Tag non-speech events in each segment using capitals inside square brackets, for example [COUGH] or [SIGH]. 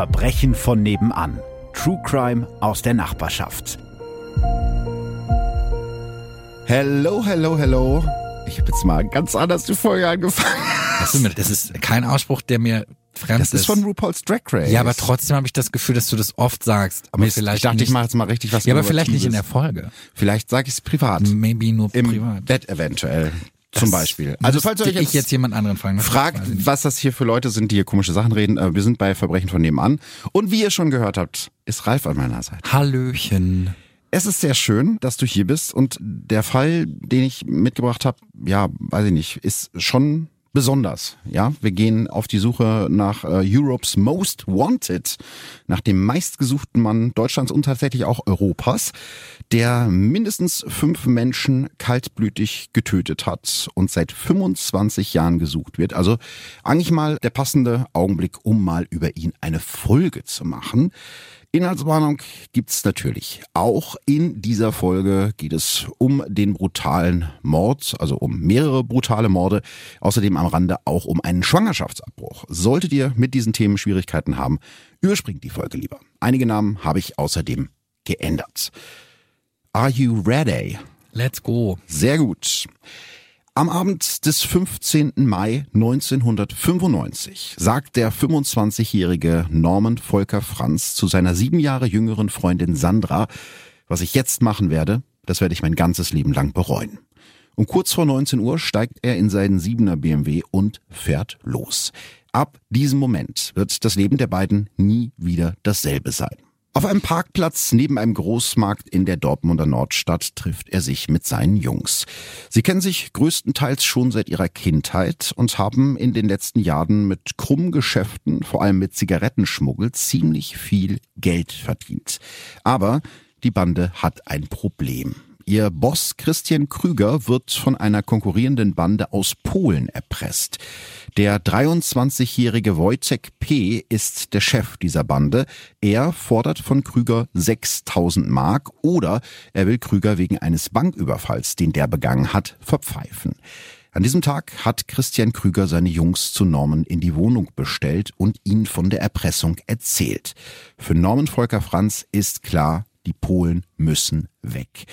Verbrechen von nebenan. True Crime aus der Nachbarschaft. Hello, hello, hello. Ich habe jetzt mal ganz anders die Folge angefangen. Das ist, das ist kein Ausspruch, der mir fremd Das ist von RuPaul's Drag Race. Ja, aber trotzdem habe ich das Gefühl, dass du das oft sagst. Aber Mist, vielleicht ich dachte, nicht, ich mache jetzt mal richtig was Ja, aber vielleicht nicht in der. Folge. Vielleicht sage ich es privat. Maybe nur Im privat. Bett eventuell. Zum Beispiel. Also falls ihr euch jetzt, jetzt jemand anderen fragen. das fragt, was das hier für Leute sind, die hier komische Sachen reden, äh, wir sind bei Verbrechen von nebenan. Und wie ihr schon gehört habt, ist Ralf an meiner Seite. Hallöchen. Es ist sehr schön, dass du hier bist und der Fall, den ich mitgebracht habe, ja, weiß ich nicht, ist schon besonders. Ja, wir gehen auf die Suche nach äh, Europe's Most Wanted, nach dem meistgesuchten Mann Deutschlands und tatsächlich auch Europas, der mindestens fünf Menschen kaltblütig getötet hat und seit 25 Jahren gesucht wird. Also eigentlich mal der passende Augenblick, um mal über ihn eine Folge zu machen. Inhaltswarnung gibt's natürlich. Auch in dieser Folge geht es um den brutalen Mord, also um mehrere brutale Morde. Außerdem am Rande auch um einen Schwangerschaftsabbruch. Solltet ihr mit diesen Themen Schwierigkeiten haben, überspringt die Folge lieber. Einige Namen habe ich außerdem geändert. Are you ready? Let's go. Sehr gut. Am Abend des 15. Mai 1995 sagt der 25-jährige Norman Volker Franz zu seiner sieben Jahre jüngeren Freundin Sandra, was ich jetzt machen werde, das werde ich mein ganzes Leben lang bereuen. Um kurz vor 19 Uhr steigt er in seinen 7er BMW und fährt los. Ab diesem Moment wird das Leben der beiden nie wieder dasselbe sein. Auf einem Parkplatz neben einem Großmarkt in der Dortmunder Nordstadt trifft er sich mit seinen Jungs. Sie kennen sich größtenteils schon seit ihrer Kindheit und haben in den letzten Jahren mit krummen Geschäften, vor allem mit Zigarettenschmuggel, ziemlich viel Geld verdient. Aber die Bande hat ein Problem. Ihr Boss Christian Krüger wird von einer konkurrierenden Bande aus Polen erpresst. Der 23-jährige Wojciech P. ist der Chef dieser Bande. Er fordert von Krüger 6000 Mark oder er will Krüger wegen eines Banküberfalls, den der begangen hat, verpfeifen. An diesem Tag hat Christian Krüger seine Jungs zu Norman in die Wohnung bestellt und ihnen von der Erpressung erzählt. Für Norman Volker Franz ist klar, die Polen müssen weg.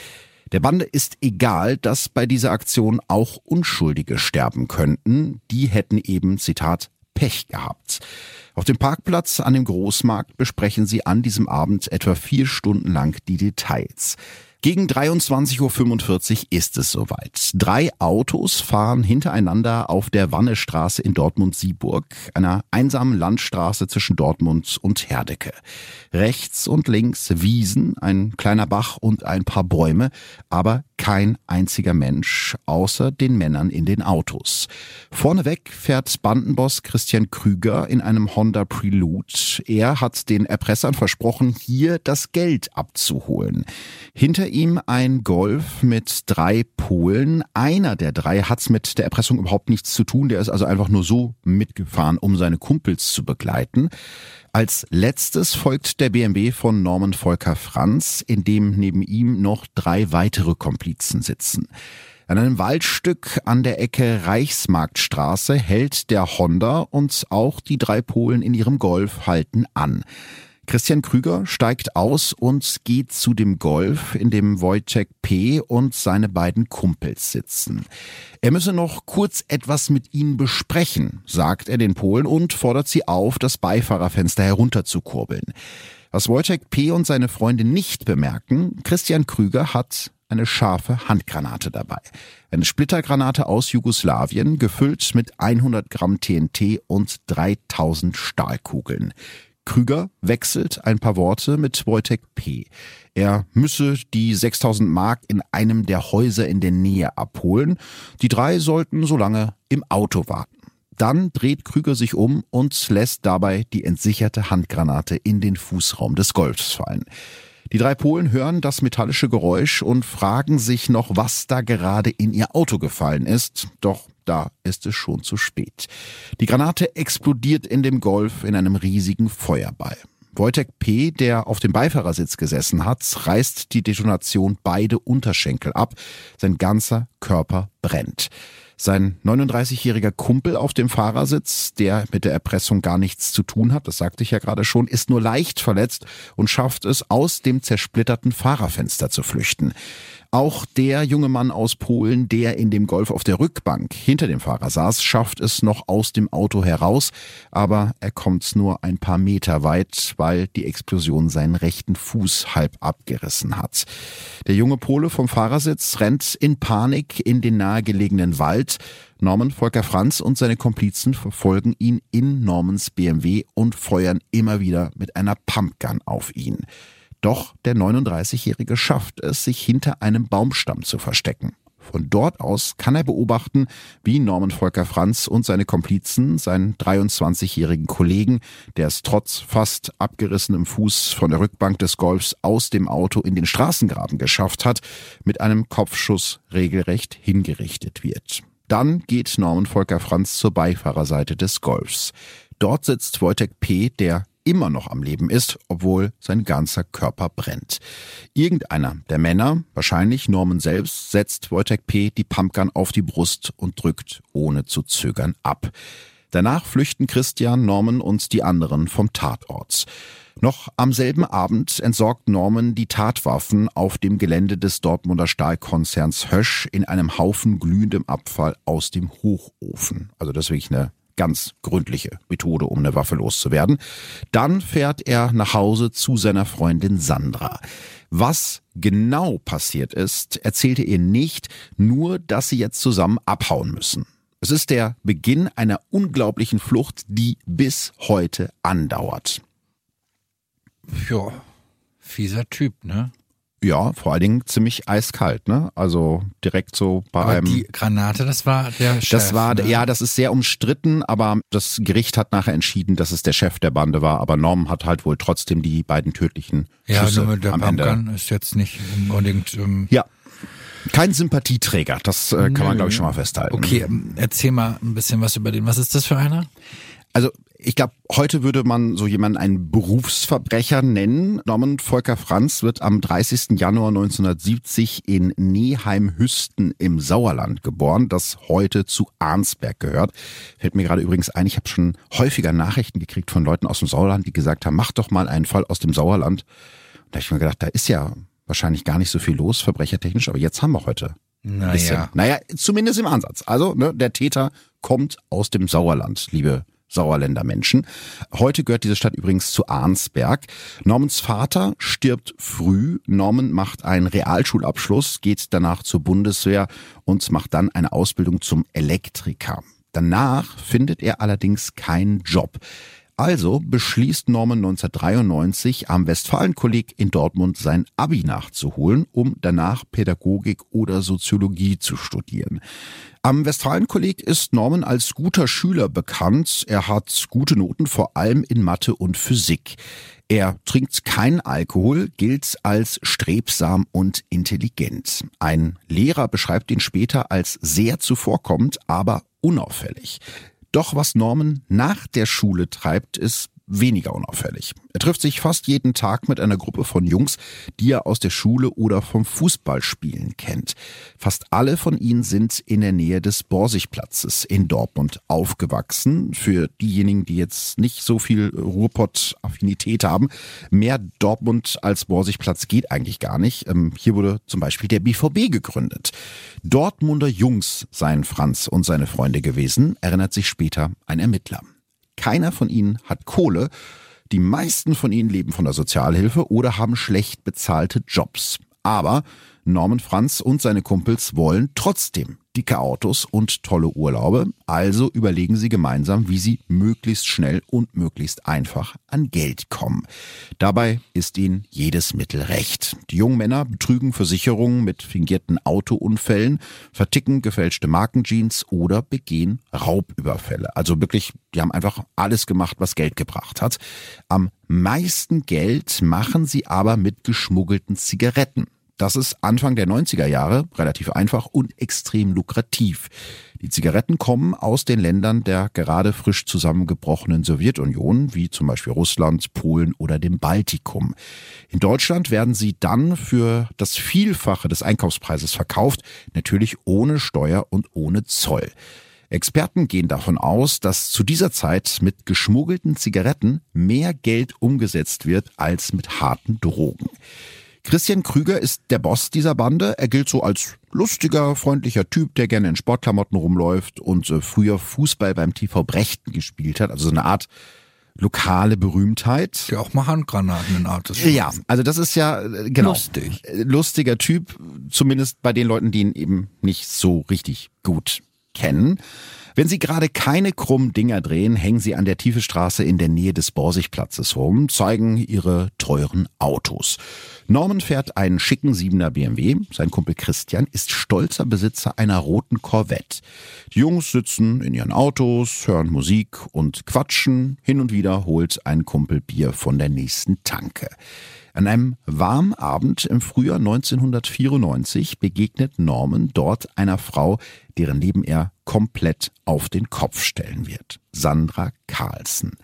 Der Bande ist egal, dass bei dieser Aktion auch Unschuldige sterben könnten. Die hätten eben, Zitat, Pech gehabt. Auf dem Parkplatz an dem Großmarkt besprechen sie an diesem Abend etwa vier Stunden lang die Details. Gegen 23.45 Uhr ist es soweit. Drei Autos fahren hintereinander auf der Wannestraße in Dortmund-Sieburg, einer einsamen Landstraße zwischen Dortmund und Herdecke. Rechts und links Wiesen, ein kleiner Bach und ein paar Bäume, aber kein einziger Mensch, außer den Männern in den Autos. Vorneweg fährt Bandenboss Christian Krüger in einem Honda Prelude. Er hat den Erpressern versprochen, hier das Geld abzuholen. Hinter ihm ein Golf mit drei Polen. Einer der drei hat's mit der Erpressung überhaupt nichts zu tun. Der ist also einfach nur so mitgefahren, um seine Kumpels zu begleiten. Als letztes folgt der BMW von Norman Volker Franz, in dem neben ihm noch drei weitere Komplizen sitzen. An einem Waldstück an der Ecke Reichsmarktstraße hält der Honda und auch die drei Polen in ihrem Golf halten an. Christian Krüger steigt aus und geht zu dem Golf, in dem Wojciech P. und seine beiden Kumpels sitzen. Er müsse noch kurz etwas mit ihnen besprechen, sagt er den Polen und fordert sie auf, das Beifahrerfenster herunterzukurbeln. Was Wojciech P. und seine Freunde nicht bemerken, Christian Krüger hat eine scharfe Handgranate dabei. Eine Splittergranate aus Jugoslawien, gefüllt mit 100 Gramm TNT und 3000 Stahlkugeln. Krüger wechselt ein paar Worte mit Wojtek P. Er müsse die 6000 Mark in einem der Häuser in der Nähe abholen. Die drei sollten so lange im Auto warten. Dann dreht Krüger sich um und lässt dabei die entsicherte Handgranate in den Fußraum des Golfs fallen. Die drei Polen hören das metallische Geräusch und fragen sich noch, was da gerade in ihr Auto gefallen ist. Doch da ist es schon zu spät. Die Granate explodiert in dem Golf in einem riesigen Feuerball. Wojtek P., der auf dem Beifahrersitz gesessen hat, reißt die Detonation beide Unterschenkel ab. Sein ganzer Körper brennt. Sein 39-jähriger Kumpel auf dem Fahrersitz, der mit der Erpressung gar nichts zu tun hat, das sagte ich ja gerade schon, ist nur leicht verletzt und schafft es, aus dem zersplitterten Fahrerfenster zu flüchten. Auch der junge Mann aus Polen, der in dem Golf auf der Rückbank hinter dem Fahrer saß, schafft es noch aus dem Auto heraus, aber er kommt nur ein paar Meter weit, weil die Explosion seinen rechten Fuß halb abgerissen hat. Der junge Pole vom Fahrersitz rennt in Panik in den nahegelegenen Wald. Norman Volker Franz und seine Komplizen verfolgen ihn in Normans BMW und feuern immer wieder mit einer Pumpgun auf ihn. Doch der 39-Jährige schafft es, sich hinter einem Baumstamm zu verstecken. Von dort aus kann er beobachten, wie Norman Volker Franz und seine Komplizen seinen 23-jährigen Kollegen, der es trotz fast abgerissenem Fuß von der Rückbank des Golfs aus dem Auto in den Straßengraben geschafft hat, mit einem Kopfschuss regelrecht hingerichtet wird. Dann geht Norman Volker Franz zur Beifahrerseite des Golfs. Dort sitzt Wojtek P., der immer noch am Leben ist, obwohl sein ganzer Körper brennt. Irgendeiner der Männer, wahrscheinlich Norman selbst, setzt Wojtek P. die Pumpgun auf die Brust und drückt ohne zu zögern ab. Danach flüchten Christian, Norman und die anderen vom Tatort. Noch am selben Abend entsorgt Norman die Tatwaffen auf dem Gelände des Dortmunder Stahlkonzerns Hösch in einem Haufen glühendem Abfall aus dem Hochofen. Also das ist wirklich eine ganz gründliche Methode, um eine Waffe loszuwerden. Dann fährt er nach Hause zu seiner Freundin Sandra. Was genau passiert ist, erzählte ihr nicht, nur dass sie jetzt zusammen abhauen müssen. Es ist der Beginn einer unglaublichen Flucht, die bis heute andauert. Ja, fieser Typ, ne? Ja, vor allen Dingen ziemlich eiskalt, ne? Also direkt so bei aber einem. Die Granate, das war der Chef. Das war, ne? ja, das ist sehr umstritten, aber das Gericht hat nachher entschieden, dass es der Chef der Bande war. Aber Norm hat halt wohl trotzdem die beiden tödlichen Ja, Schüsse nur der am Ende. Pumpgun ist jetzt nicht unbedingt. Ähm, Ja. Kein Sympathieträger, das äh, kann man, glaube ich, schon mal festhalten. okay, ähm, erzähl mal ein bisschen was über den. Was ist das für einer? Also ich glaube, heute würde man so jemanden einen Berufsverbrecher nennen. Norman Volker Franz wird am 30. Januar 1970 in Neheim-Hüsten im Sauerland geboren, das heute zu Arnsberg gehört. Fällt mir gerade übrigens ein, ich habe schon häufiger Nachrichten gekriegt von Leuten aus dem Sauerland, die gesagt haben, mach doch mal einen Fall aus dem Sauerland. Und da habe ich mir gedacht, da ist ja wahrscheinlich gar nicht so viel los, verbrechertechnisch, aber jetzt haben wir heute ein bisschen. Naja. Naja, zumindest im Ansatz. Also, ne, der Täter kommt aus dem Sauerland, liebe Sauerländer Menschen. Heute gehört diese Stadt übrigens zu Arnsberg. Normans Vater stirbt früh. Norman macht einen Realschulabschluss, geht danach zur Bundeswehr und macht dann eine Ausbildung zum Elektriker. Danach findet er allerdings keinen Job. Also beschließt Norman 1993 am Westfalenkolleg in Dortmund sein Abi nachzuholen, um danach Pädagogik oder Soziologie zu studieren. Am Westfalenkolleg ist Norman als guter Schüler bekannt. Er hat gute Noten vor allem in Mathe und Physik. Er trinkt keinen Alkohol, gilt als strebsam und intelligent. Ein Lehrer beschreibt ihn später als sehr zuvorkommend, aber unauffällig. Doch was Norman nach der Schule treibt, ist weniger unauffällig. Er trifft sich fast jeden Tag mit einer Gruppe von Jungs, die er aus der Schule oder vom Fußballspielen kennt. Fast alle von ihnen sind in der Nähe des Borsigplatzes in Dortmund aufgewachsen. Für diejenigen, die jetzt nicht so viel Ruhrpott-Affinität haben, mehr Dortmund als Borsigplatz geht eigentlich gar nicht. Ähm, Hier wurde zum Beispiel der BVB gegründet. Dortmunder Jungs seien Franz und seine Freunde gewesen, erinnert sich später ein Ermittler. Keiner von ihnen hat Kohle. Die meisten von ihnen leben von der Sozialhilfe oder haben schlecht bezahlte Jobs. Aber Norman Franz und seine Kumpels wollen trotzdem dicke Autos und tolle Urlaube. Also überlegen sie gemeinsam, wie sie möglichst schnell und möglichst einfach an Geld kommen. Dabei ist ihnen jedes Mittel recht. Die jungen Männer betrügen Versicherungen mit fingierten Autounfällen, verticken gefälschte Markenjeans oder begehen Raubüberfälle. Also wirklich, die haben einfach alles gemacht, was Geld gebracht hat. Am meisten Geld machen sie aber mit geschmuggelten Zigaretten. Das ist Anfang der 90er Jahre relativ einfach und extrem lukrativ. Die Zigaretten kommen aus den Ländern der gerade frisch zusammengebrochenen Sowjetunion, wie zum Beispiel Russland, Polen oder dem Baltikum. In Deutschland werden sie dann für das Vielfache des Einkaufspreises verkauft, natürlich ohne Steuer und ohne Zoll. Experten gehen davon aus, dass zu dieser Zeit mit geschmuggelten Zigaretten mehr Geld umgesetzt wird als mit harten Drogen. Christian Krüger ist der Boss dieser Bande. Er gilt so als lustiger, freundlicher Typ, der gerne in Sportklamotten rumläuft und äh, früher Fußball beim TV Brechten gespielt hat. Also so eine Art lokale Berühmtheit. Ja, auch mal Handgranaten in Artes. Ja, also das ist ja äh, genau Lustig. äh, lustiger Typ, zumindest bei den Leuten, die ihn eben nicht so richtig gut kennen. Wenn Sie gerade keine krummen Dinger drehen, hängen Sie an der Tiefe Straße in der Nähe des Borsigplatzes rum, zeigen Ihre teuren Autos. Norman fährt einen schicken Siebener BMW. Sein Kumpel Christian ist stolzer Besitzer einer roten Corvette. Die Jungs sitzen in ihren Autos, hören Musik und quatschen. Hin und wieder holt ein Kumpel Bier von der nächsten Tanke. An einem warmen Abend im Frühjahr 1994 begegnet Norman dort einer Frau, deren Leben er komplett auf den Kopf stellen wird. Sandra Carlsen.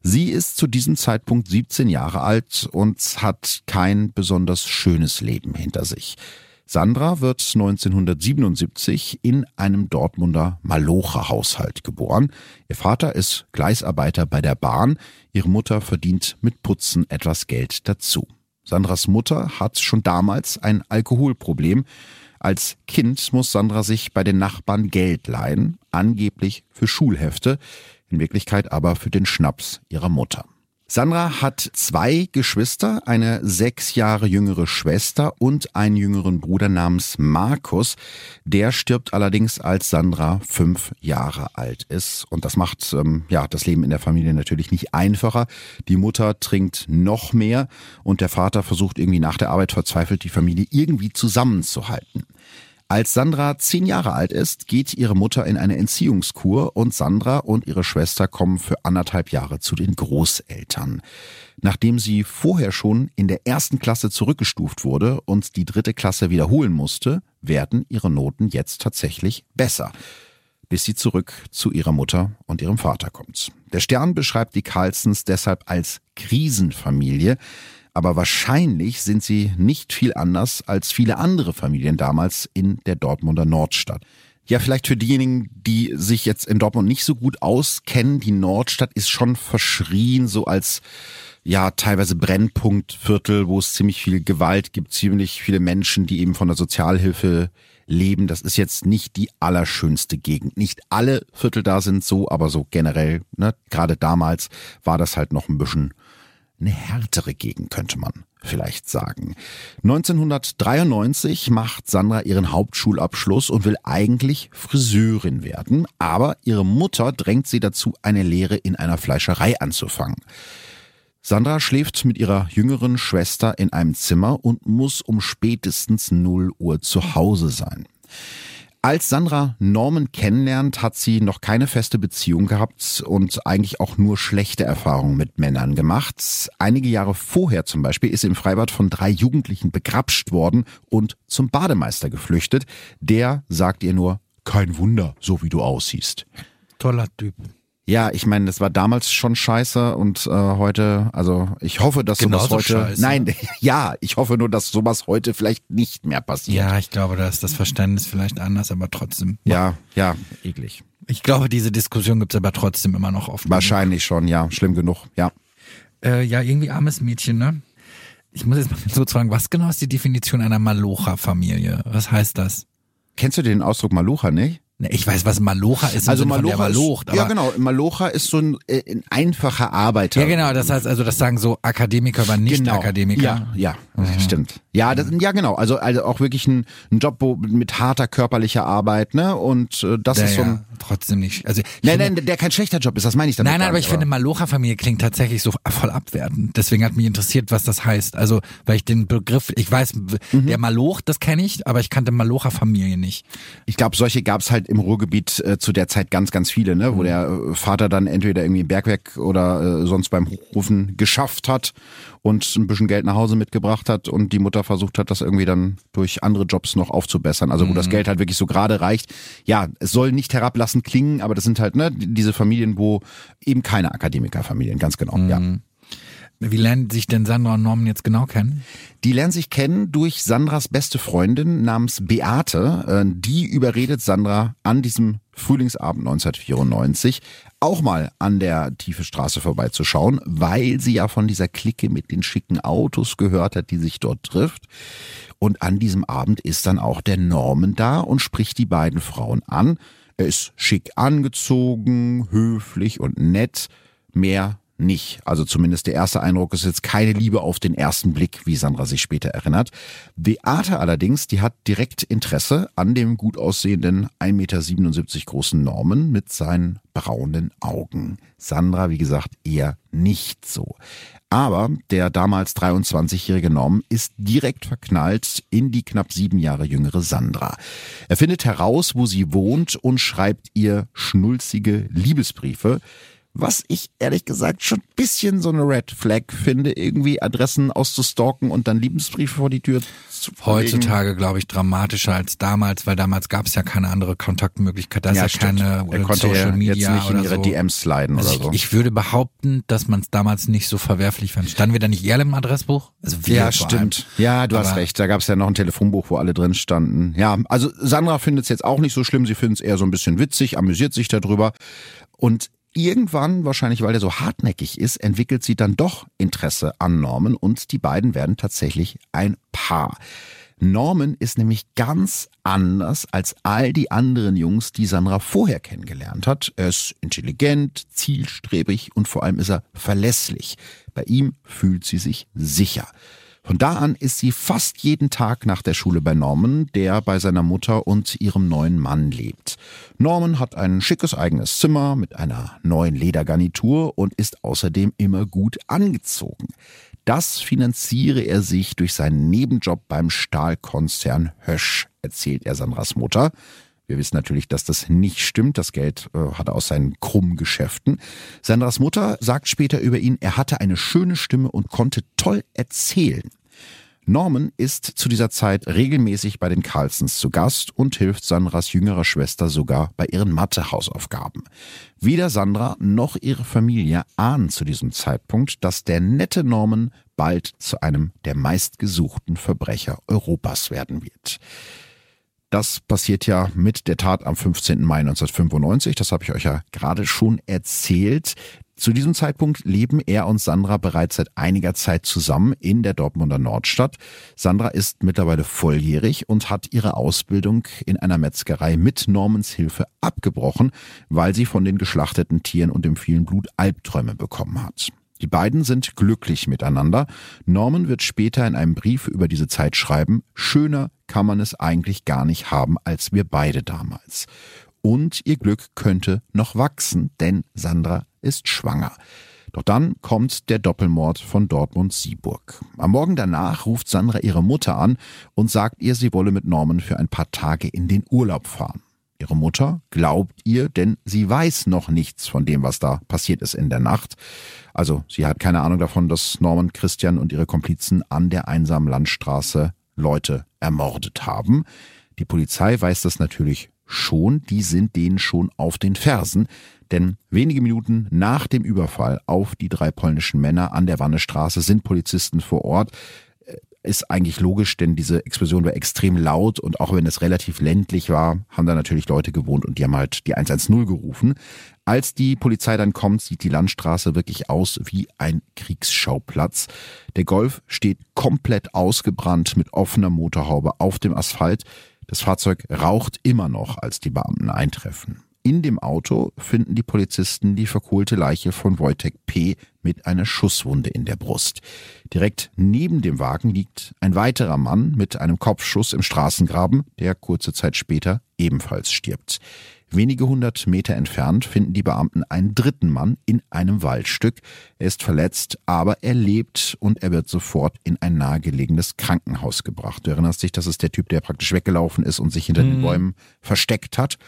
Sie ist zu diesem Zeitpunkt 17 Jahre alt und hat kein besonders schönes Leben hinter sich. Sandra wird 1977 in einem Dortmunder Malocher-Haushalt geboren. Ihr Vater ist Gleisarbeiter bei der Bahn. Ihre Mutter verdient mit Putzen etwas Geld dazu. Sandras Mutter hat schon damals ein Alkoholproblem. Als Kind muss Sandra sich bei den Nachbarn Geld leihen, angeblich für Schulhefte, in Wirklichkeit aber für den Schnaps ihrer Mutter. Sandra hat zwei Geschwister, eine sechs Jahre jüngere Schwester und einen jüngeren Bruder namens Markus. Der stirbt allerdings, als Sandra fünf Jahre alt ist. Und das macht ähm, ja das Leben in der Familie natürlich nicht einfacher. Die Mutter trinkt noch mehr und der Vater versucht irgendwie nach der Arbeit verzweifelt, die Familie irgendwie zusammenzuhalten. Als Sandra zehn Jahre alt ist, geht ihre Mutter in eine Entziehungskur und Sandra und ihre Schwester kommen für anderthalb Jahre zu den Großeltern. Nachdem sie vorher schon in der ersten Klasse zurückgestuft wurde und die dritte Klasse wiederholen musste, werden ihre Noten jetzt tatsächlich besser bis sie zurück zu ihrer Mutter und ihrem Vater kommt. Der Stern beschreibt die Carlsons deshalb als Krisenfamilie, aber wahrscheinlich sind sie nicht viel anders als viele andere Familien damals in der Dortmunder Nordstadt. Ja, vielleicht für diejenigen, die sich jetzt in Dortmund nicht so gut auskennen, die Nordstadt ist schon verschrien, so als ja teilweise Brennpunktviertel, wo es ziemlich viel Gewalt gibt, ziemlich viele Menschen, die eben von der Sozialhilfe leben. Das ist jetzt nicht die allerschönste Gegend. Nicht alle Viertel da sind so, aber so generell, ne, gerade damals war das halt noch ein bisschen eine härtere Gegend, könnte man vielleicht sagen. 1993 macht Sandra ihren Hauptschulabschluss und will eigentlich Friseurin werden, aber ihre Mutter drängt sie dazu, eine Lehre in einer Fleischerei anzufangen. Sandra schläft mit ihrer jüngeren Schwester in einem Zimmer und muss um spätestens 0 Uhr zu Hause sein. Als Sandra Norman kennenlernt, hat sie noch keine feste Beziehung gehabt und eigentlich auch nur schlechte Erfahrungen mit Männern gemacht. Einige Jahre vorher zum Beispiel ist im Freibad von drei Jugendlichen begrapscht worden und zum Bademeister geflüchtet. Der sagt ihr nur, kein Wunder, so wie du aussiehst. Toller Typ. Ja, ich meine, das war damals schon scheiße und äh, heute, also ich hoffe, dass sowas Genauso heute. scheiße. Nein, [LAUGHS] ja, ich hoffe nur, dass sowas heute vielleicht nicht mehr passiert. Ja, ich glaube, da ist das Verständnis vielleicht anders, aber trotzdem. ja, ja eklig. Ich glaube, diese Diskussion gibt's aber trotzdem immer noch oft. Wahrscheinlich schon, ja, schlimm genug, ja. Äh, ja, irgendwie armes Mädchen, ne? Ich muss jetzt mal so fragen, was genau ist die Definition einer Malocha-Familie? Was heißt das? Kennst du den Ausdruck Malocha nicht? Ich weiß, was Malocha ist. Also Malocha, Malocht, ist, ja genau, Malocha ist so ein, äh, ein einfacher Arbeiter. Ja, genau, das heißt also, das sagen so Akademiker, aber nicht Genau. Akademiker. Ja, ja, stimmt. Ja, das, ja genau. Also, also auch wirklich ein, ein Job wo, mit harter körperlicher Arbeit, ne? Und äh, das Der, ist so ein. Trotzdem nicht. Also, Nein, finde- nein, der kein schlechter Job ist, das meine ich damit. Nein, nein, aber ich finde, Malocha-Familie klingt tatsächlich so voll abwertend. Deswegen hat mich interessiert, was das heißt. Also, weil ich den Begriff, ich weiß, Mhm. der Maloch, das kenne ich, aber ich kannte Malocha-Familie nicht. Ich glaube, solche gab's halt im Ruhrgebiet äh, zu der Zeit ganz, ganz viele, ne? wo der äh, Vater dann entweder irgendwie im Bergwerk oder äh, sonst beim Hochrufen geschafft hat und ein bisschen Geld nach Hause mitgebracht hat und die Mutter versucht hat, das irgendwie dann durch andere Jobs noch aufzubessern. Also wo das Geld halt wirklich so gerade reicht. Ja, es soll nicht herablassend klingen, aber das sind halt ne, diese Familien, wo eben keine Akademikerfamilien, ganz genau. Ja. Wie lernen sich denn Sandra und Norman jetzt genau kennen? Die lernen sich kennen durch Sandras beste Freundin namens Beate. Äh, Die überredet Sandra an diesem Frühlingsabend 1994 auch mal an der Tiefe Straße vorbeizuschauen, weil sie ja von dieser Clique mit den schicken Autos gehört hat, die sich dort trifft. Und an diesem Abend ist dann auch der Norman da und spricht die beiden Frauen an. Er ist schick angezogen, höflich und nett. Mehr nicht. Also zumindest der erste Eindruck ist jetzt keine Liebe auf den ersten Blick, wie Sandra sich später erinnert. Beate allerdings, die hat direkt Interesse an dem gut aussehenden 1,77 Meter großen Norman mit seinen braunen Augen. Sandra, wie gesagt, eher nicht so. Aber der damals 23-jährige Norm ist direkt verknallt in die knapp sieben Jahre jüngere Sandra. Er findet heraus, wo sie wohnt und schreibt ihr schnulzige Liebesbriefe was ich ehrlich gesagt schon ein bisschen so eine Red Flag finde, irgendwie Adressen auszustalken und dann Liebesbriefe vor die Tür zu. Heutzutage, glaube ich, dramatischer als damals, weil damals gab es ja keine andere Kontaktmöglichkeit. Da ist ja, stimmt. keine er konnte Social ja Media jetzt nicht in ihre so. DMs sliden Also oder so. ich, ich würde behaupten, dass man es damals nicht so verwerflich fand. Standen wir da nicht eher im Adressbuch? Also ja, stimmt. Ja, du hast Aber- recht. Da gab es ja noch ein Telefonbuch, wo alle drin standen. Ja, also Sandra findet es jetzt auch nicht so schlimm. Sie findet es eher so ein bisschen witzig, amüsiert sich darüber. Und irgendwann, wahrscheinlich weil er so hartnäckig ist, entwickelt sie dann doch Interesse an Norman und die beiden werden tatsächlich ein Paar. Norman ist nämlich ganz anders als all die anderen Jungs, die Sandra vorher kennengelernt hat. Er ist intelligent, zielstrebig und vor allem ist er verlässlich. Bei ihm fühlt sie sich sicher. Von da an ist sie fast jeden Tag nach der Schule bei Norman, der bei seiner Mutter und ihrem neuen Mann lebt. Norman hat ein schickes eigenes Zimmer mit einer neuen Ledergarnitur und ist außerdem immer gut angezogen. Das finanziere er sich durch seinen Nebenjob beim Stahlkonzern Hösch, erzählt er Sandras Mutter. Wir wissen natürlich, dass das nicht stimmt. Das Geld äh, hat er aus seinen krummen Geschäften. Sandras Mutter sagt später über ihn, er hatte eine schöne Stimme und konnte toll erzählen. Norman ist zu dieser Zeit regelmäßig bei den Carlsons zu Gast und hilft Sandras jüngerer Schwester sogar bei ihren Mathe-Hausaufgaben. Weder Sandra noch ihre Familie ahnen zu diesem Zeitpunkt, dass der nette Norman bald zu einem der meistgesuchten Verbrecher Europas werden wird. Das passiert ja mit der Tat am 15. Mai 1995. Das habe ich euch ja gerade schon erzählt. Zu diesem Zeitpunkt leben er und Sandra bereits seit einiger Zeit zusammen in der Dortmunder Nordstadt. Sandra ist mittlerweile volljährig und hat ihre Ausbildung in einer Metzgerei mit Normans Hilfe abgebrochen, weil sie von den geschlachteten Tieren und dem vielen Blut Albträume bekommen hat. Die beiden sind glücklich miteinander. Norman wird später in einem Brief über diese Zeit schreiben, schöner kann man es eigentlich gar nicht haben als wir beide damals. Und ihr Glück könnte noch wachsen, denn Sandra ist schwanger. Doch dann kommt der Doppelmord von Dortmund-Sieburg. Am Morgen danach ruft Sandra ihre Mutter an und sagt ihr, sie wolle mit Norman für ein paar Tage in den Urlaub fahren. Ihre Mutter glaubt ihr, denn sie weiß noch nichts von dem, was da passiert ist in der Nacht. Also sie hat keine Ahnung davon, dass Norman, Christian und ihre Komplizen an der einsamen Landstraße Leute ermordet haben. Die Polizei weiß das natürlich schon, die sind denen schon auf den Fersen, denn wenige Minuten nach dem Überfall auf die drei polnischen Männer an der Wannestraße sind Polizisten vor Ort ist eigentlich logisch, denn diese Explosion war extrem laut und auch wenn es relativ ländlich war, haben da natürlich Leute gewohnt und die haben halt die 110 gerufen. Als die Polizei dann kommt, sieht die Landstraße wirklich aus wie ein Kriegsschauplatz. Der Golf steht komplett ausgebrannt mit offener Motorhaube auf dem Asphalt. Das Fahrzeug raucht immer noch, als die Beamten eintreffen. In dem Auto finden die Polizisten die verkohlte Leiche von Wojtek P. mit einer Schusswunde in der Brust. Direkt neben dem Wagen liegt ein weiterer Mann mit einem Kopfschuss im Straßengraben, der kurze Zeit später ebenfalls stirbt. Wenige hundert Meter entfernt finden die Beamten einen dritten Mann in einem Waldstück. Er ist verletzt, aber er lebt und er wird sofort in ein nahegelegenes Krankenhaus gebracht. Du erinnerst dich, das ist der Typ, der praktisch weggelaufen ist und sich hinter den Bäumen versteckt hat.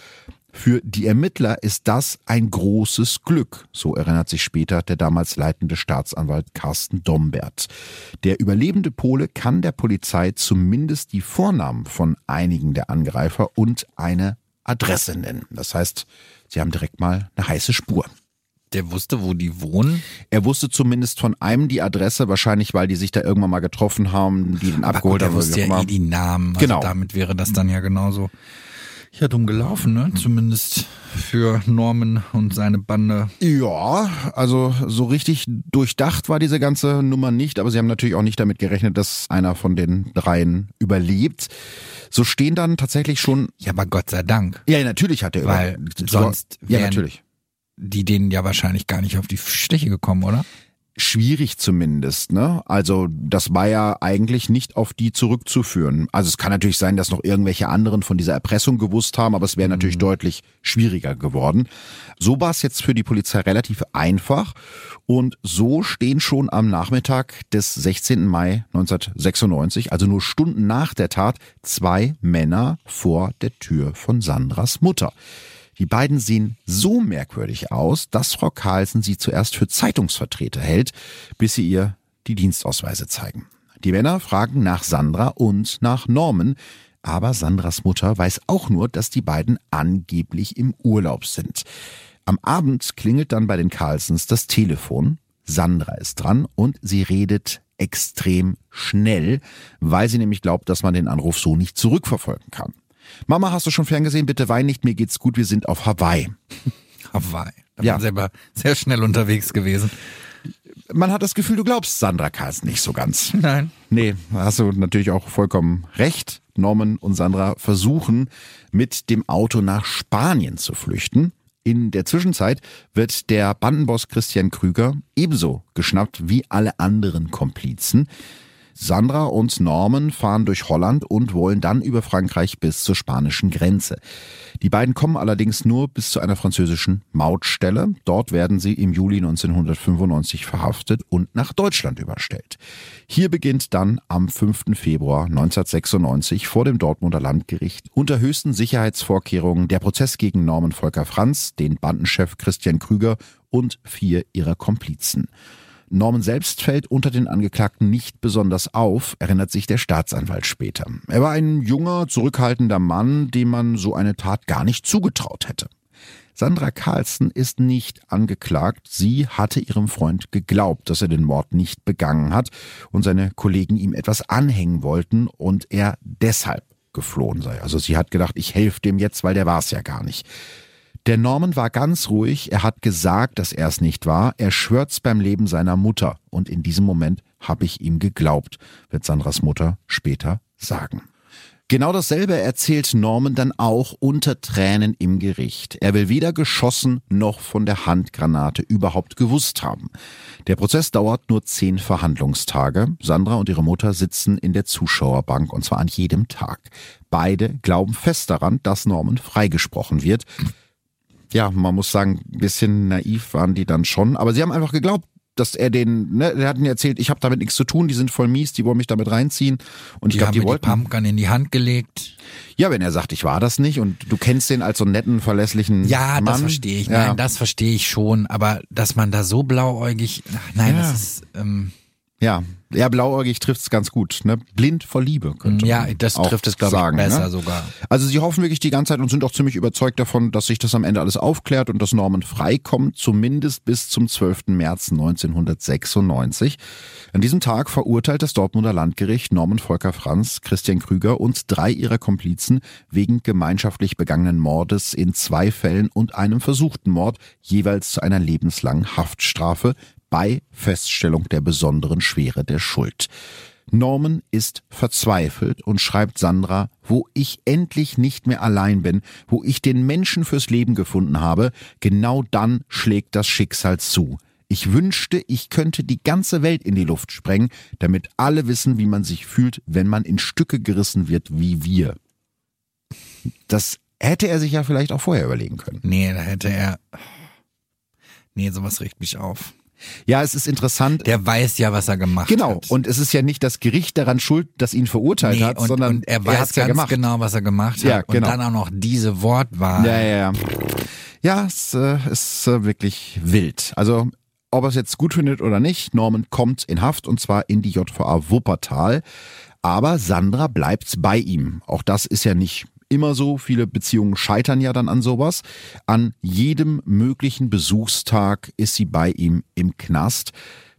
Für die Ermittler ist das ein großes Glück, so erinnert sich später der damals leitende Staatsanwalt Carsten Dombert. Der überlebende Pole kann der Polizei zumindest die Vornamen von einigen der Angreifer und eine Adresse nennen. Das heißt, sie haben direkt mal eine heiße Spur. Der wusste, wo die wohnen. Er wusste zumindest von einem die Adresse, wahrscheinlich weil die sich da irgendwann mal getroffen haben, die den abgeholt haben. Er wusste ja eh die Namen. Also Genau. Damit wäre das dann ja genauso. Ja, dumm gelaufen, ne? Zumindest für Norman und seine Bande. Ja, also so richtig durchdacht war diese ganze Nummer nicht, aber sie haben natürlich auch nicht damit gerechnet, dass einer von den dreien überlebt. So stehen dann tatsächlich schon. Ja, aber Gott sei Dank. Ja, natürlich hat er Weil sonst Ja, natürlich. Die denen ja wahrscheinlich gar nicht auf die Schliche gekommen, oder? Schwierig zumindest, ne? Also das war ja eigentlich nicht auf die zurückzuführen. Also es kann natürlich sein, dass noch irgendwelche anderen von dieser Erpressung gewusst haben, aber es wäre natürlich deutlich schwieriger geworden. So war es jetzt für die Polizei relativ einfach und so stehen schon am Nachmittag des 16. Mai 1996, also nur Stunden nach der Tat, zwei Männer vor der Tür von Sandras Mutter. Die beiden sehen so merkwürdig aus, dass Frau Carlsen sie zuerst für Zeitungsvertreter hält, bis sie ihr die Dienstausweise zeigen. Die Männer fragen nach Sandra und nach Norman, aber Sandras Mutter weiß auch nur, dass die beiden angeblich im Urlaub sind. Am Abend klingelt dann bei den Carlsens das Telefon. Sandra ist dran und sie redet extrem schnell, weil sie nämlich glaubt, dass man den Anruf so nicht zurückverfolgen kann. Mama, hast du schon ferngesehen? Bitte wein nicht, mir geht's gut, wir sind auf Hawaii. [LAUGHS] Hawaii. Da Ja. waren sie aber sehr schnell unterwegs gewesen. Man hat das Gefühl, du glaubst Sandra Carlsen nicht so ganz. [LAUGHS] Nein. Nee, da hast du natürlich auch vollkommen recht. Norman und Sandra versuchen, mit dem Auto nach Spanien zu flüchten. In der Zwischenzeit wird der Bandenboss Christian Krüger ebenso geschnappt wie alle anderen Komplizen. Sandra und Norman fahren durch Holland und wollen dann über Frankreich bis zur spanischen Grenze. Die beiden kommen allerdings nur bis zu einer französischen Mautstelle. Dort werden sie im Juli 1995 verhaftet und nach Deutschland überstellt. Hier beginnt dann am 5. Februar 1996 vor dem Dortmunder Landgericht unter höchsten Sicherheitsvorkehrungen der Prozess gegen Norman Volker Franz, den Bandenchef Christian Krüger und vier ihrer Komplizen. Norman selbst fällt unter den Angeklagten nicht besonders auf, erinnert sich der Staatsanwalt später. Er war ein junger, zurückhaltender Mann, dem man so eine Tat gar nicht zugetraut hätte. Sandra Carlsen ist nicht angeklagt. Sie hatte ihrem Freund geglaubt, dass er den Mord nicht begangen hat und seine Kollegen ihm etwas anhängen wollten und er deshalb geflohen sei. Also sie hat gedacht, ich helfe dem jetzt, weil der war es ja gar nicht. Der Norman war ganz ruhig, er hat gesagt, dass er es nicht war, er schwört's beim Leben seiner Mutter und in diesem Moment habe ich ihm geglaubt, wird Sandras Mutter später sagen. Genau dasselbe erzählt Norman dann auch unter Tränen im Gericht. Er will weder geschossen noch von der Handgranate überhaupt gewusst haben. Der Prozess dauert nur zehn Verhandlungstage. Sandra und ihre Mutter sitzen in der Zuschauerbank und zwar an jedem Tag. Beide glauben fest daran, dass Norman freigesprochen wird ja, man muss sagen, ein bisschen naiv waren die dann schon, aber sie haben einfach geglaubt, dass er den, ne, der hat ihnen erzählt, ich habe damit nichts zu tun, die sind voll mies, die wollen mich damit reinziehen und ich Die glaube, haben die mir die wollten. Pumpgun in die Hand gelegt. ja, wenn er sagt, ich war das nicht und du kennst den als so einen netten, verlässlichen Ja, Mann. das verstehe ich. Ja. Nein, das verstehe ich schon. Aber dass man da so blauäugig, ach, nein, Ja. das ist, ähm, Ja, ja, blauäugig trifft's ganz gut, ne? Blind vor Liebe könnte ja, man das auch trifft es, glaube ich, sagen, besser ne? sogar. Also sie hoffen wirklich die ganze Zeit und sind auch ziemlich überzeugt davon, dass sich das am Ende alles aufklärt und dass Norman freikommt, zumindest bis zum 12. März 1996. An diesem Tag verurteilt das Dortmunder Landgericht Norman Volker Franz, Christian Krüger und drei ihrer Komplizen wegen gemeinschaftlich begangenen Mordes in zwei Fällen und einem versuchten Mord jeweils zu einer lebenslangen Haftstrafe bei Feststellung der besonderen Schwere der Schuld. Norman ist verzweifelt und schreibt Sandra, wo ich endlich nicht mehr allein bin, wo ich den Menschen fürs Leben gefunden habe, genau dann schlägt das Schicksal zu. Ich wünschte, ich könnte die ganze Welt in die Luft sprengen, damit alle wissen, wie man sich fühlt, wenn man in Stücke gerissen wird wie wir. Das hätte er sich ja vielleicht auch vorher überlegen können. Nee, da hätte er, nee, sowas regt mich auf. Ja, es ist interessant. Der weiß ja, was er gemacht genau. hat. Und es ist ja nicht das Gericht daran schuld, das ihn verurteilt Nee, hat, und, sondern und er weiß ja ganz gemacht. genau, was er gemacht hat. Ja, genau. Und dann auch noch diese Wortwahl. Ja, ja, ja. Ja, es äh, ist äh, wirklich wild. Also, ob er es jetzt gut findet oder nicht, Norman kommt in Haft und zwar in die JVA Wuppertal. Aber Sandra bleibt bei ihm. Auch das ist ja nicht immer so. Viele Beziehungen scheitern ja dann an sowas. An jedem möglichen Besuchstag ist sie bei ihm im Knast.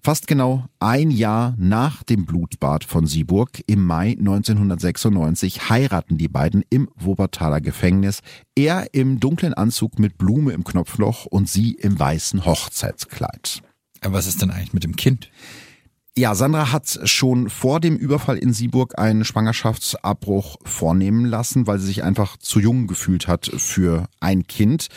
Fast genau ein Jahr nach dem Blutbad von Sieburg im Mai 1996 heiraten die beiden im Wuppertaler Gefängnis. Er im dunklen Anzug mit Blume im Knopfloch und sie im weißen Hochzeitskleid. Aber was ist denn eigentlich mit dem Kind? Ja, Sandra hat schon vor dem Überfall in Sieburg einen Schwangerschaftsabbruch vornehmen lassen, weil sie sich einfach zu jung gefühlt hat für ein Kind.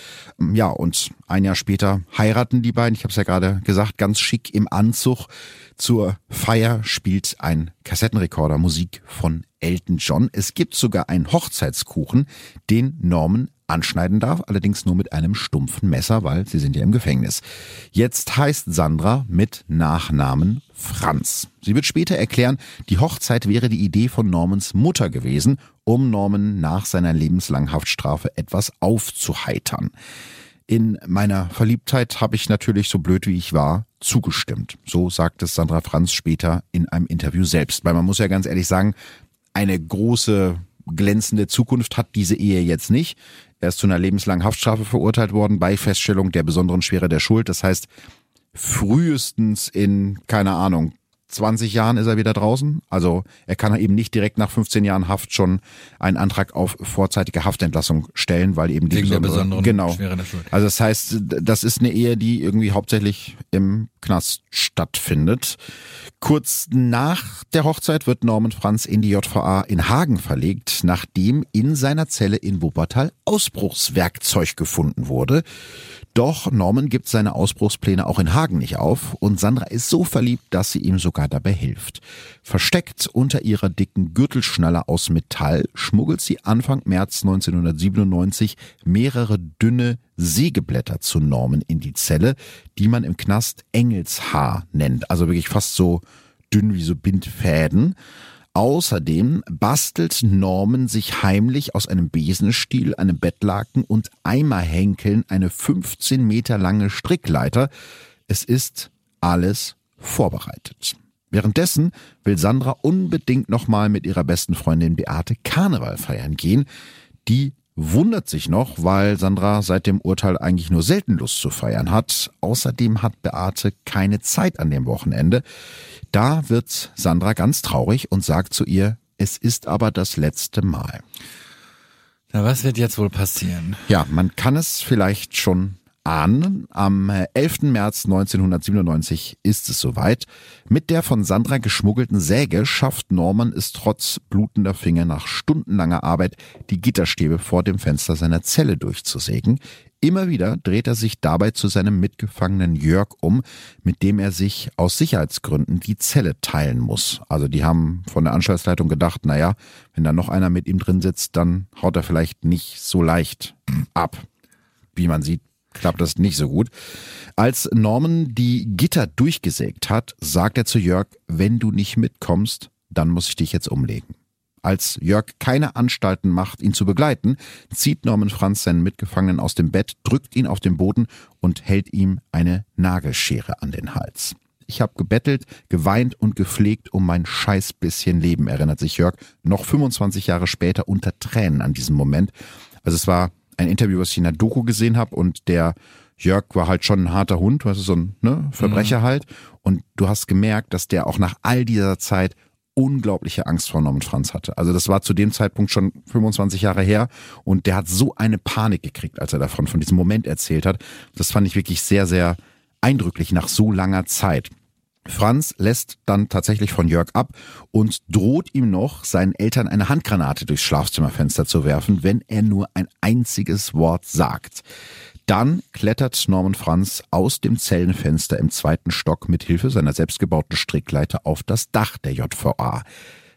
Ja, und ein Jahr später heiraten die beiden. Ich habe es ja gerade gesagt, ganz schick im Anzug. Zur Feier spielt ein Kassettenrekorder Musik von Elton John. Es gibt sogar einen Hochzeitskuchen, den Norman anschneiden darf, allerdings nur mit einem stumpfen Messer, weil sie sind ja im Gefängnis. Jetzt heißt Sandra mit Nachnamen Franz. Sie wird später erklären, die Hochzeit wäre die Idee von Normans Mutter gewesen, um Norman nach seiner lebenslangen Haftstrafe etwas aufzuheitern. In meiner Verliebtheit habe ich natürlich, so blöd wie ich war, zugestimmt. So sagt es Sandra Franz später in einem Interview selbst. Weil man muss ja ganz ehrlich sagen, eine große glänzende Zukunft hat diese Ehe jetzt nicht. Er ist zu einer lebenslangen Haftstrafe verurteilt worden bei Feststellung der besonderen Schwere der Schuld. Das heißt, frühestens in, keine Ahnung, 20 Jahren ist er wieder draußen. Also er kann eben nicht direkt nach 15 Jahren Haft schon einen Antrag auf vorzeitige Haftentlassung stellen, weil eben die Wegen der besondere, besonderen genau. Schwere der Schuld. Also das heißt, das ist eine Ehe, die irgendwie hauptsächlich im Knast stattfindet. Kurz nach der Hochzeit wird Norman Franz in die JVA in Hagen verlegt, nachdem in seiner Zelle in Wuppertal Ausbruchswerkzeug gefunden wurde. Doch Norman gibt seine Ausbruchspläne auch in Hagen nicht auf und Sandra ist so verliebt, dass sie ihm sogar dabei hilft. Versteckt unter ihrer dicken Gürtelschnalle aus Metall schmuggelt sie Anfang März 1997 mehrere dünne Sägeblätter zu Norman in die Zelle, die man im Knast Engelshaar nennt. Also wirklich fast so dünn wie so Bindfäden. Außerdem bastelt Norman sich heimlich aus einem Besenstiel, einem Bettlaken und Eimerhenkeln eine 15 Meter lange Strickleiter. Es ist alles vorbereitet. Währenddessen will Sandra unbedingt nochmal mit ihrer besten Freundin Beate Karneval feiern gehen. Die wundert sich noch, weil Sandra seit dem Urteil eigentlich nur selten Lust zu feiern hat. Außerdem hat Beate keine Zeit an dem Wochenende. Da wird Sandra ganz traurig und sagt zu ihr, es ist aber das letzte Mal. Na, was wird jetzt wohl passieren? Ja, man kann es vielleicht schon ahnen. Am 11. März 1997 ist es soweit. Mit der von Sandra geschmuggelten Säge schafft Norman es trotz blutender Finger nach stundenlanger Arbeit, die Gitterstäbe vor dem Fenster seiner Zelle durchzusägen. Immer wieder dreht er sich dabei zu seinem Mitgefangenen Jörg um, mit dem er sich aus Sicherheitsgründen die Zelle teilen muss. Also die haben von der Anstaltsleitung gedacht, naja, wenn da noch einer mit ihm drin sitzt, dann haut er vielleicht nicht so leicht ab. Wie man sieht, klappt das nicht so gut. Als Norman die Gitter durchgesägt hat, sagt er zu Jörg, wenn du nicht mitkommst, dann muss ich dich jetzt umlegen. Als Jörg keine Anstalten macht, ihn zu begleiten, zieht Norman Franz seinen Mitgefangenen aus dem Bett, drückt ihn auf den Boden und hält ihm eine Nagelschere an den Hals. Ich habe gebettelt, geweint und gepflegt um mein scheiß bisschen Leben, erinnert sich Jörg noch 25 Jahre später unter Tränen an diesen Moment. Also es war ein Interview, was ich in der Doku gesehen habe und der Jörg war halt schon ein harter Hund, weißt du, so ein ne, Verbrecher halt. Und du hast gemerkt, dass der auch nach all dieser Zeit unglaubliche Angst vor Norman Franz hatte. Also das war zu dem Zeitpunkt schon 25 Jahre her und der hat so eine Panik gekriegt, als er davon von diesem Moment erzählt hat. Das fand ich wirklich sehr, sehr eindrücklich nach so langer Zeit. Franz lässt dann tatsächlich von Jörg ab und droht ihm noch, seinen Eltern eine Handgranate durchs Schlafzimmerfenster zu werfen, wenn er nur ein einziges Wort sagt. Dann klettert Norman Franz aus dem Zellenfenster im zweiten Stock mit Hilfe seiner selbstgebauten Strickleiter auf das Dach der JVA.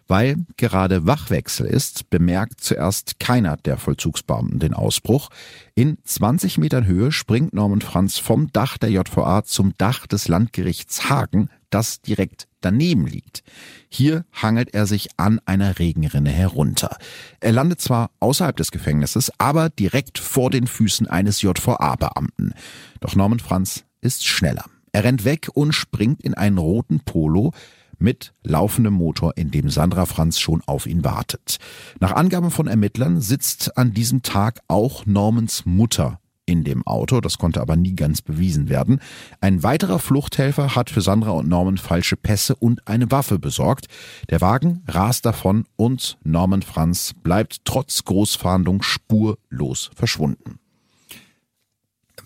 Weil gerade Wachwechsel ist, bemerkt zuerst keiner der Vollzugsbeamten den Ausbruch. In 20 Metern Höhe springt Norman Franz vom Dach der JVA zum Dach des Landgerichts Hagen, das direkt daneben liegt. Hier hangelt er sich an einer Regenrinne herunter. Er landet zwar außerhalb des Gefängnisses, aber direkt vor den Füßen eines JVA-Beamten. Doch Norman Franz ist schneller. Er rennt weg und springt in einen roten Polo mit laufendem Motor, in dem Sandra Franz schon auf ihn wartet. Nach Angaben von Ermittlern sitzt an diesem Tag auch Normans Mutter in dem Auto, das konnte aber nie ganz bewiesen werden. Ein weiterer Fluchthelfer hat für Sandra und Norman falsche Pässe und eine Waffe besorgt. Der Wagen rast davon und Norman Franz bleibt trotz Großfahndung spurlos verschwunden.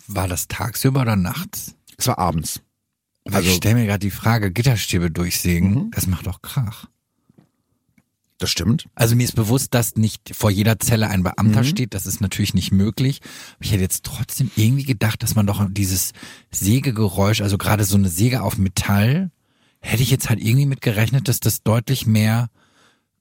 War das tagsüber oder nachts? Es war abends. Also, ich stelle mir gerade die Frage, Gitterstäbe durchsägen, mhm. das macht doch Krach. Das stimmt. Also mir ist bewusst, dass nicht vor jeder Zelle ein Beamter mhm. steht. Das ist natürlich nicht möglich. Aber ich hätte jetzt trotzdem irgendwie gedacht, dass man doch dieses Sägegeräusch, also gerade so eine Säge auf Metall, hätte ich jetzt halt irgendwie mit gerechnet, dass das deutlich mehr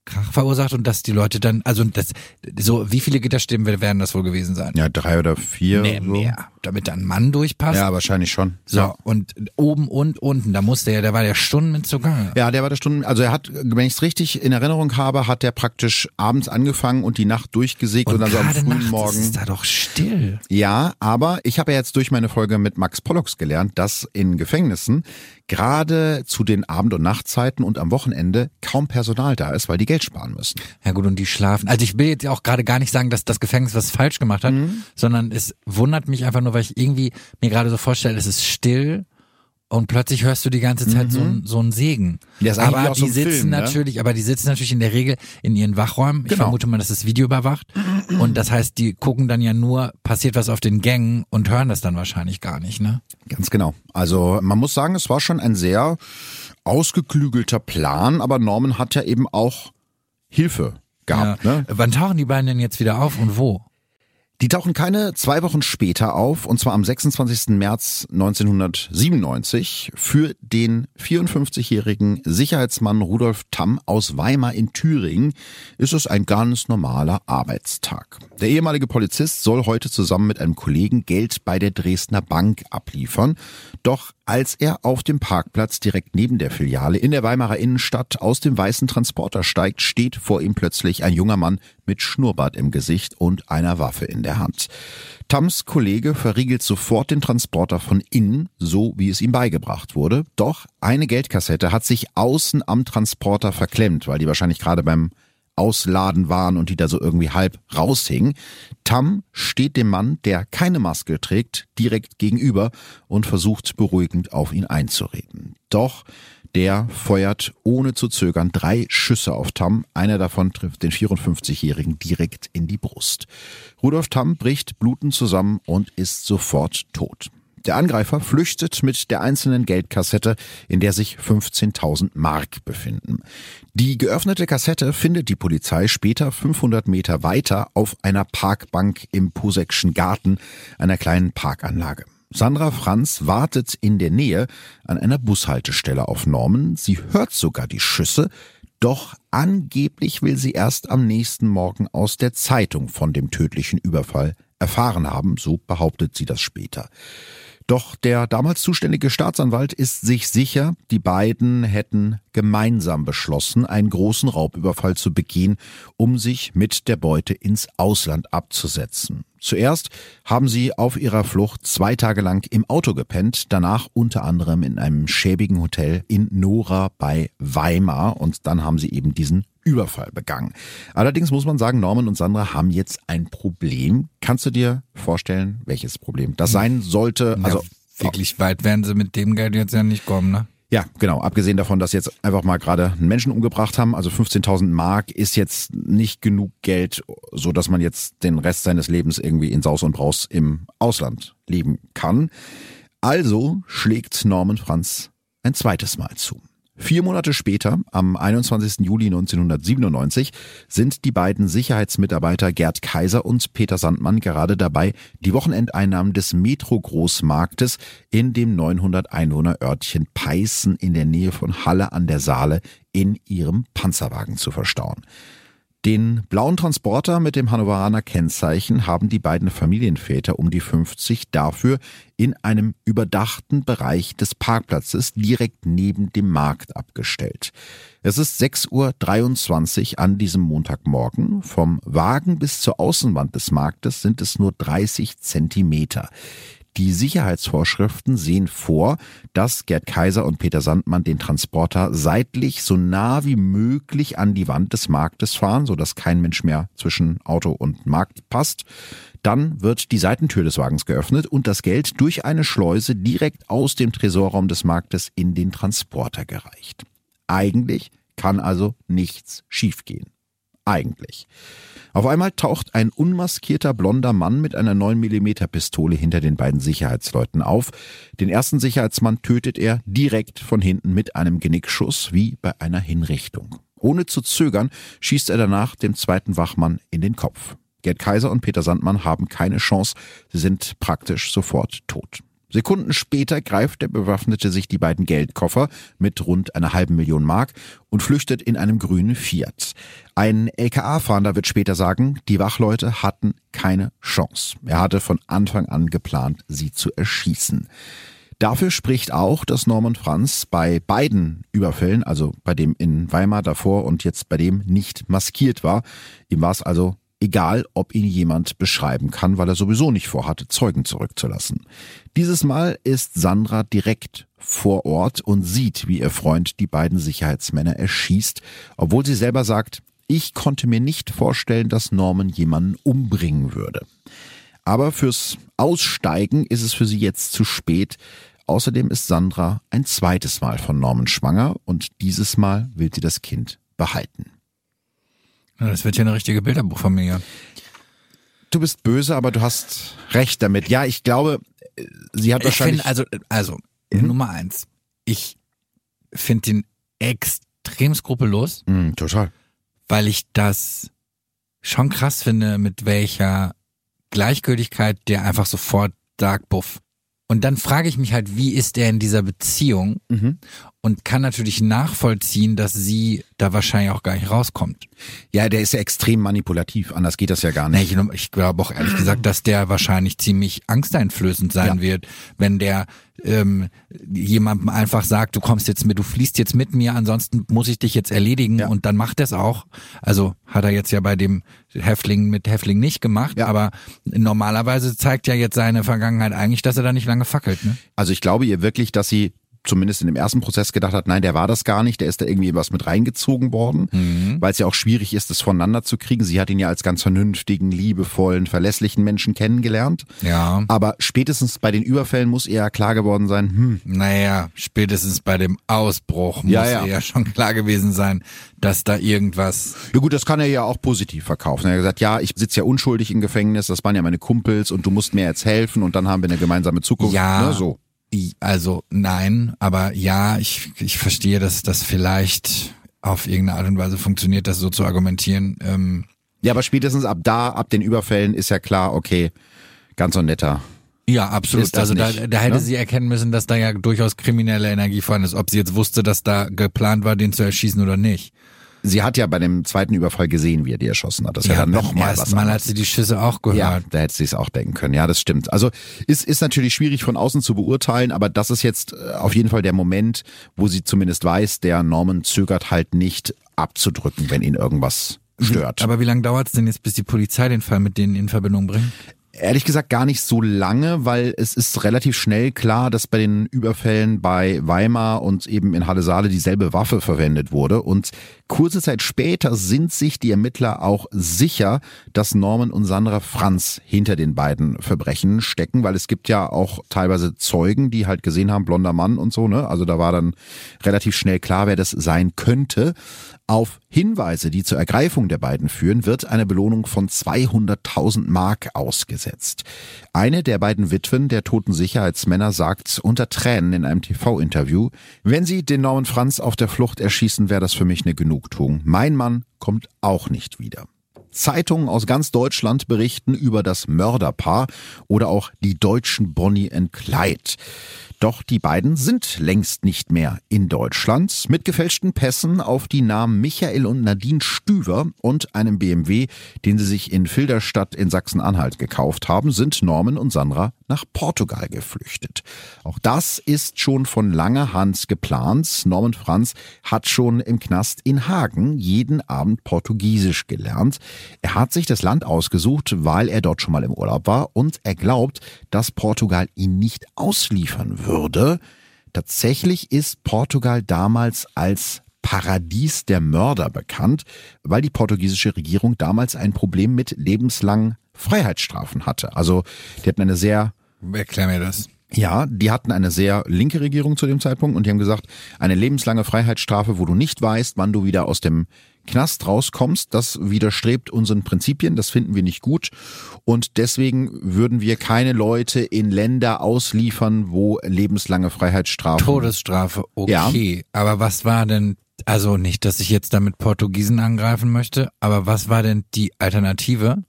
Krach verursacht und dass die Leute dann, also das, so, wie viele Gitterstäben werden das wohl gewesen sein? Ja, drei oder vier. Nee, so. mehr. Damit da ein Mann durchpasst. Ja, wahrscheinlich schon. So, ja. und oben und unten, da musste er, der war ja Stunden zugange. Ja, der war der Stunden, also er hat, wenn ich es richtig in Erinnerung habe, hat der praktisch abends angefangen und die Nacht durchgesägt und, und dann so am frühen nachts Morgen. ist da doch still. Ja, aber ich habe ja jetzt durch meine Folge mit Max Pollux gelernt, dass in Gefängnissen gerade zu den Abend- und Nachtzeiten und am Wochenende kaum Personal da ist, weil die Geld sparen müssen. Ja gut, und die schlafen. Also ich will jetzt auch gerade gar nicht sagen, dass das Gefängnis was falsch gemacht hat, mhm. sondern es wundert mich einfach nur, weil ich irgendwie mir gerade so vorstelle, es ist still und plötzlich hörst du die ganze Zeit mhm. so, ein, so einen Segen. Ja, ist aber die so sitzen Film, ne? natürlich, aber die sitzen natürlich in der Regel in ihren Wachräumen. Ich genau. vermute mal, das ist Video überwacht. Und das heißt, die gucken dann ja nur, passiert was auf den Gängen und hören das dann wahrscheinlich gar nicht, ne? Ganz genau. Also man muss sagen, es war schon ein sehr ausgeklügelter Plan, aber Norman hat ja eben auch Hilfe gehabt. Ja. Ne? Wann tauchen die beiden denn jetzt wieder auf und wo? Die tauchen keine zwei Wochen später auf, und zwar am 26. März 1997 für den 54-jährigen Sicherheitsmann Rudolf Tamm aus Weimar in Thüringen ist es ein ganz normaler Arbeitstag. Der ehemalige Polizist soll heute zusammen mit einem Kollegen Geld bei der Dresdner Bank abliefern. Doch als er auf dem Parkplatz direkt neben der Filiale in der Weimarer Innenstadt aus dem weißen Transporter steigt, steht vor ihm plötzlich ein junger Mann mit Schnurrbart im Gesicht und einer Waffe in der Hand. Tams Kollege verriegelt sofort den Transporter von innen, so wie es ihm beigebracht wurde. Doch eine Geldkassette hat sich außen am Transporter verklemmt, weil die wahrscheinlich gerade beim Ausladen waren und die da so irgendwie halb raushingen. Tam steht dem Mann, der keine Maske trägt, direkt gegenüber und versucht beruhigend auf ihn einzureden. Doch der feuert ohne zu zögern drei Schüsse auf Tam. Einer davon trifft den 54-Jährigen direkt in die Brust. Rudolf Tam bricht blutend zusammen und ist sofort tot. Der Angreifer flüchtet mit der einzelnen Geldkassette, in der sich 15.000 Mark befinden. Die geöffnete Kassette findet die Polizei später 500 Meter weiter auf einer Parkbank im Posekschen Garten, einer kleinen Parkanlage. Sandra Franz wartet in der Nähe an einer Bushaltestelle auf Norman. Sie hört sogar die Schüsse, doch angeblich will sie erst am nächsten Morgen aus der Zeitung von dem tödlichen Überfall erfahren haben, so behauptet sie das später. Doch der damals zuständige Staatsanwalt ist sich sicher, die beiden hätten gemeinsam beschlossen, einen großen Raubüberfall zu begehen, um sich mit der Beute ins Ausland abzusetzen. Zuerst haben sie auf ihrer Flucht zwei Tage lang im Auto gepennt, danach unter anderem in einem schäbigen Hotel in Nora bei Weimar und dann haben sie eben diesen Überfall begangen. Allerdings muss man sagen, Norman und Sandra haben jetzt ein Problem. Kannst du dir vorstellen, welches Problem das sein sollte? Ja, also wirklich weit werden sie mit dem Geld jetzt ja nicht kommen, ne? Ja, genau. Abgesehen davon, dass jetzt einfach mal gerade Menschen umgebracht haben, also 15.000 Mark ist jetzt nicht genug Geld, so dass man jetzt den Rest seines Lebens irgendwie in Saus und Braus im Ausland leben kann. Also schlägt Norman Franz ein zweites Mal zu. Vier Monate später, am 21. Juli 1997, sind die beiden Sicherheitsmitarbeiter Gerd Kaiser und Peter Sandmann gerade dabei, die Wochenendeinnahmen des Metro-Großmarktes in dem 900 Einwohner-Örtchen Peißen in der Nähe von Halle an der Saale in ihrem Panzerwagen zu verstauen. Den blauen Transporter mit dem Hannoveraner Kennzeichen haben die beiden Familienväter um die 50 dafür in einem überdachten Bereich des Parkplatzes direkt neben dem Markt abgestellt. Es ist 6.23 Uhr an diesem Montagmorgen. Vom Wagen bis zur Außenwand des Marktes sind es nur 30 Zentimeter. Die Sicherheitsvorschriften sehen vor, dass Gerd Kaiser und Peter Sandmann den Transporter seitlich so nah wie möglich an die Wand des Marktes fahren, sodass kein Mensch mehr zwischen Auto und Markt passt. Dann wird die Seitentür des Wagens geöffnet und das Geld durch eine Schleuse direkt aus dem Tresorraum des Marktes in den Transporter gereicht. Eigentlich kann also nichts schiefgehen. Eigentlich. Auf einmal taucht ein unmaskierter blonder Mann mit einer 9 mm Pistole hinter den beiden Sicherheitsleuten auf. Den ersten Sicherheitsmann tötet er direkt von hinten mit einem Genickschuss wie bei einer Hinrichtung. Ohne zu zögern schießt er danach dem zweiten Wachmann in den Kopf. Gerd Kaiser und Peter Sandmann haben keine Chance, sie sind praktisch sofort tot. Sekunden später greift der Bewaffnete sich die beiden Geldkoffer mit rund einer halben Million Mark und flüchtet in einem grünen Fiat. Ein LKA-Fahnder wird später sagen, die Wachleute hatten keine Chance. Er hatte von Anfang an geplant, sie zu erschießen. Dafür spricht auch, dass Norman Franz bei beiden Überfällen, also bei dem in Weimar davor und jetzt bei dem nicht maskiert war. Ihm war es also egal ob ihn jemand beschreiben kann, weil er sowieso nicht vorhatte, Zeugen zurückzulassen. Dieses Mal ist Sandra direkt vor Ort und sieht, wie ihr Freund die beiden Sicherheitsmänner erschießt, obwohl sie selber sagt, ich konnte mir nicht vorstellen, dass Norman jemanden umbringen würde. Aber fürs Aussteigen ist es für sie jetzt zu spät. Außerdem ist Sandra ein zweites Mal von Norman schwanger und dieses Mal will sie das Kind behalten. Ja, das wird ja eine richtige Bilderbuchfamilie. Du bist böse, aber du hast recht damit. Ja, ich glaube, sie hat ich wahrscheinlich. Find, also, also mhm. Nummer eins. Ich finde den extrem skrupellos. Mhm, total. Weil ich das schon krass finde, mit welcher Gleichgültigkeit der einfach sofort sagt, buff. Und dann frage ich mich halt, wie ist er in dieser Beziehung? Mhm und kann natürlich nachvollziehen, dass sie da wahrscheinlich auch gar nicht rauskommt. Ja, der ist ja extrem manipulativ, anders geht das ja gar nicht. Nee, ich, ich glaube auch ehrlich gesagt, dass der wahrscheinlich ziemlich angsteinflößend sein ja. wird, wenn der ähm, jemandem einfach sagt, du kommst jetzt mit, du fließt jetzt mit mir, ansonsten muss ich dich jetzt erledigen ja. und dann macht er es auch. Also hat er jetzt ja bei dem Häftling mit Häftling nicht gemacht, ja. aber normalerweise zeigt ja jetzt seine Vergangenheit eigentlich, dass er da nicht lange fackelt. Ne? Also ich glaube ihr wirklich, dass sie zumindest in dem ersten Prozess gedacht hat, nein, der war das gar nicht, der ist da irgendwie was mit reingezogen worden, mhm. weil es ja auch schwierig ist, das voneinander zu kriegen. Sie hat ihn ja als ganz vernünftigen, liebevollen, verlässlichen Menschen kennengelernt. Ja. Aber spätestens bei den Überfällen muss ihr ja klar geworden sein, hm. Naja, spätestens bei dem Ausbruch muss ja, ja. ihr ja schon klar gewesen sein, dass da irgendwas. Ja gut, das kann er ja auch positiv verkaufen. Er hat gesagt, ja, ich sitze ja unschuldig im Gefängnis, das waren ja meine Kumpels und du musst mir jetzt helfen und dann haben wir eine gemeinsame Zukunft. Ja, ne, so. Also nein, aber ja, ich, ich verstehe, dass das vielleicht auf irgendeine Art und Weise funktioniert, das so zu argumentieren. Ähm, ja, aber spätestens ab da, ab den Überfällen ist ja klar, okay, ganz so netter. Ja, absolut. Also da, da hätte ne? sie erkennen müssen, dass da ja durchaus kriminelle Energie vorhanden ist, ob sie jetzt wusste, dass da geplant war, den zu erschießen oder nicht. Sie hat ja bei dem zweiten Überfall gesehen, wie er die erschossen hat. Das ja, ja dann noch mal was. Mal hat sie die Schüsse auch gehört. Ja, da hätte sie es auch denken können. Ja, das stimmt. Also ist, ist natürlich schwierig von außen zu beurteilen, aber das ist jetzt äh, auf jeden Fall der Moment, wo sie zumindest weiß, der Norman zögert halt nicht abzudrücken, wenn ihn irgendwas stört. Aber wie lange dauert es denn jetzt, bis die Polizei den Fall mit denen in Verbindung bringt? Ehrlich gesagt gar nicht so lange, weil es ist relativ schnell klar, dass bei den Überfällen bei Weimar und eben in Halle Saale dieselbe Waffe verwendet wurde. Und kurze Zeit später sind sich die Ermittler auch sicher, dass Norman und Sandra Franz hinter den beiden Verbrechen stecken, weil es gibt ja auch teilweise Zeugen, die halt gesehen haben, blonder Mann und so, ne? Also da war dann relativ schnell klar, wer das sein könnte. Auf Hinweise, die zur Ergreifung der beiden führen, wird eine Belohnung von 200.000 Mark ausgesetzt. Eine der beiden Witwen der toten Sicherheitsmänner sagt unter Tränen in einem TV-Interview, wenn sie den Norman Franz auf der Flucht erschießen, wäre das für mich eine Genugtuung. Mein Mann kommt auch nicht wieder. Zeitungen aus ganz Deutschland berichten über das Mörderpaar oder auch die deutschen Bonnie and Clyde. Doch die beiden sind längst nicht mehr in Deutschland. Mit gefälschten Pässen auf die Namen Michael und Nadine Stüver und einem BMW, den sie sich in Filderstadt in Sachsen-Anhalt gekauft haben, sind Norman und Sandra nach Portugal geflüchtet. Auch das ist schon von langer Hand geplant. Norman Franz hat schon im Knast in Hagen jeden Abend Portugiesisch gelernt. Er hat sich das Land ausgesucht, weil er dort schon mal im Urlaub war und er glaubt, dass Portugal ihn nicht ausliefern würde. Tatsächlich ist Portugal damals als Paradies der Mörder bekannt, weil die portugiesische Regierung damals ein Problem mit lebenslangen Freiheitsstrafen hatte. Also die hatten eine sehr... Erklär mir das. Ja, die hatten eine sehr linke Regierung zu dem Zeitpunkt und die haben gesagt, eine lebenslange Freiheitsstrafe, wo du nicht weißt, wann du wieder aus dem Knast rauskommst, das widerstrebt unseren Prinzipien, das finden wir nicht gut und deswegen würden wir keine Leute in Länder ausliefern, wo lebenslange Freiheitsstrafe. Todesstrafe, okay. Ja. Aber was war denn, also nicht, dass ich jetzt damit Portugiesen angreifen möchte, aber was war denn die Alternative?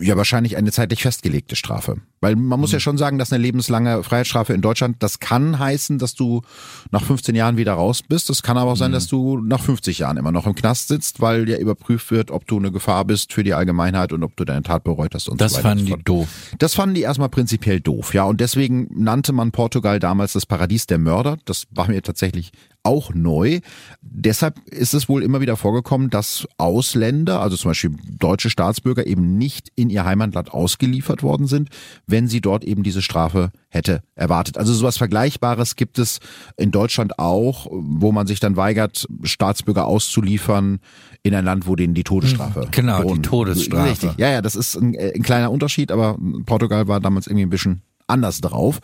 Ja, wahrscheinlich eine zeitlich festgelegte Strafe. Weil man muss mhm. ja schon sagen, dass eine lebenslange Freiheitsstrafe in Deutschland, das kann heißen, dass du nach 15 Jahren wieder raus bist. Das kann aber auch sein, mhm. dass du nach 50 Jahren immer noch im Knast sitzt, weil ja überprüft wird, ob du eine Gefahr bist für die Allgemeinheit und ob du deine Tat bereut hast und das so weiter. Das fanden die doof. Das fanden die erstmal prinzipiell doof, ja. Und deswegen nannte man Portugal damals das Paradies der Mörder. Das war mir tatsächlich auch neu. Deshalb ist es wohl immer wieder vorgekommen, dass Ausländer, also zum Beispiel deutsche Staatsbürger, eben nicht in ihr Heimatland ausgeliefert worden sind, wenn sie dort eben diese Strafe hätte erwartet. Also sowas Vergleichbares gibt es in Deutschland auch, wo man sich dann weigert, Staatsbürger auszuliefern in ein Land, wo denen die Todesstrafe. Hm, genau, drohen. die Todesstrafe. Richtig. Ja, ja, das ist ein, ein kleiner Unterschied, aber Portugal war damals irgendwie ein bisschen anders drauf.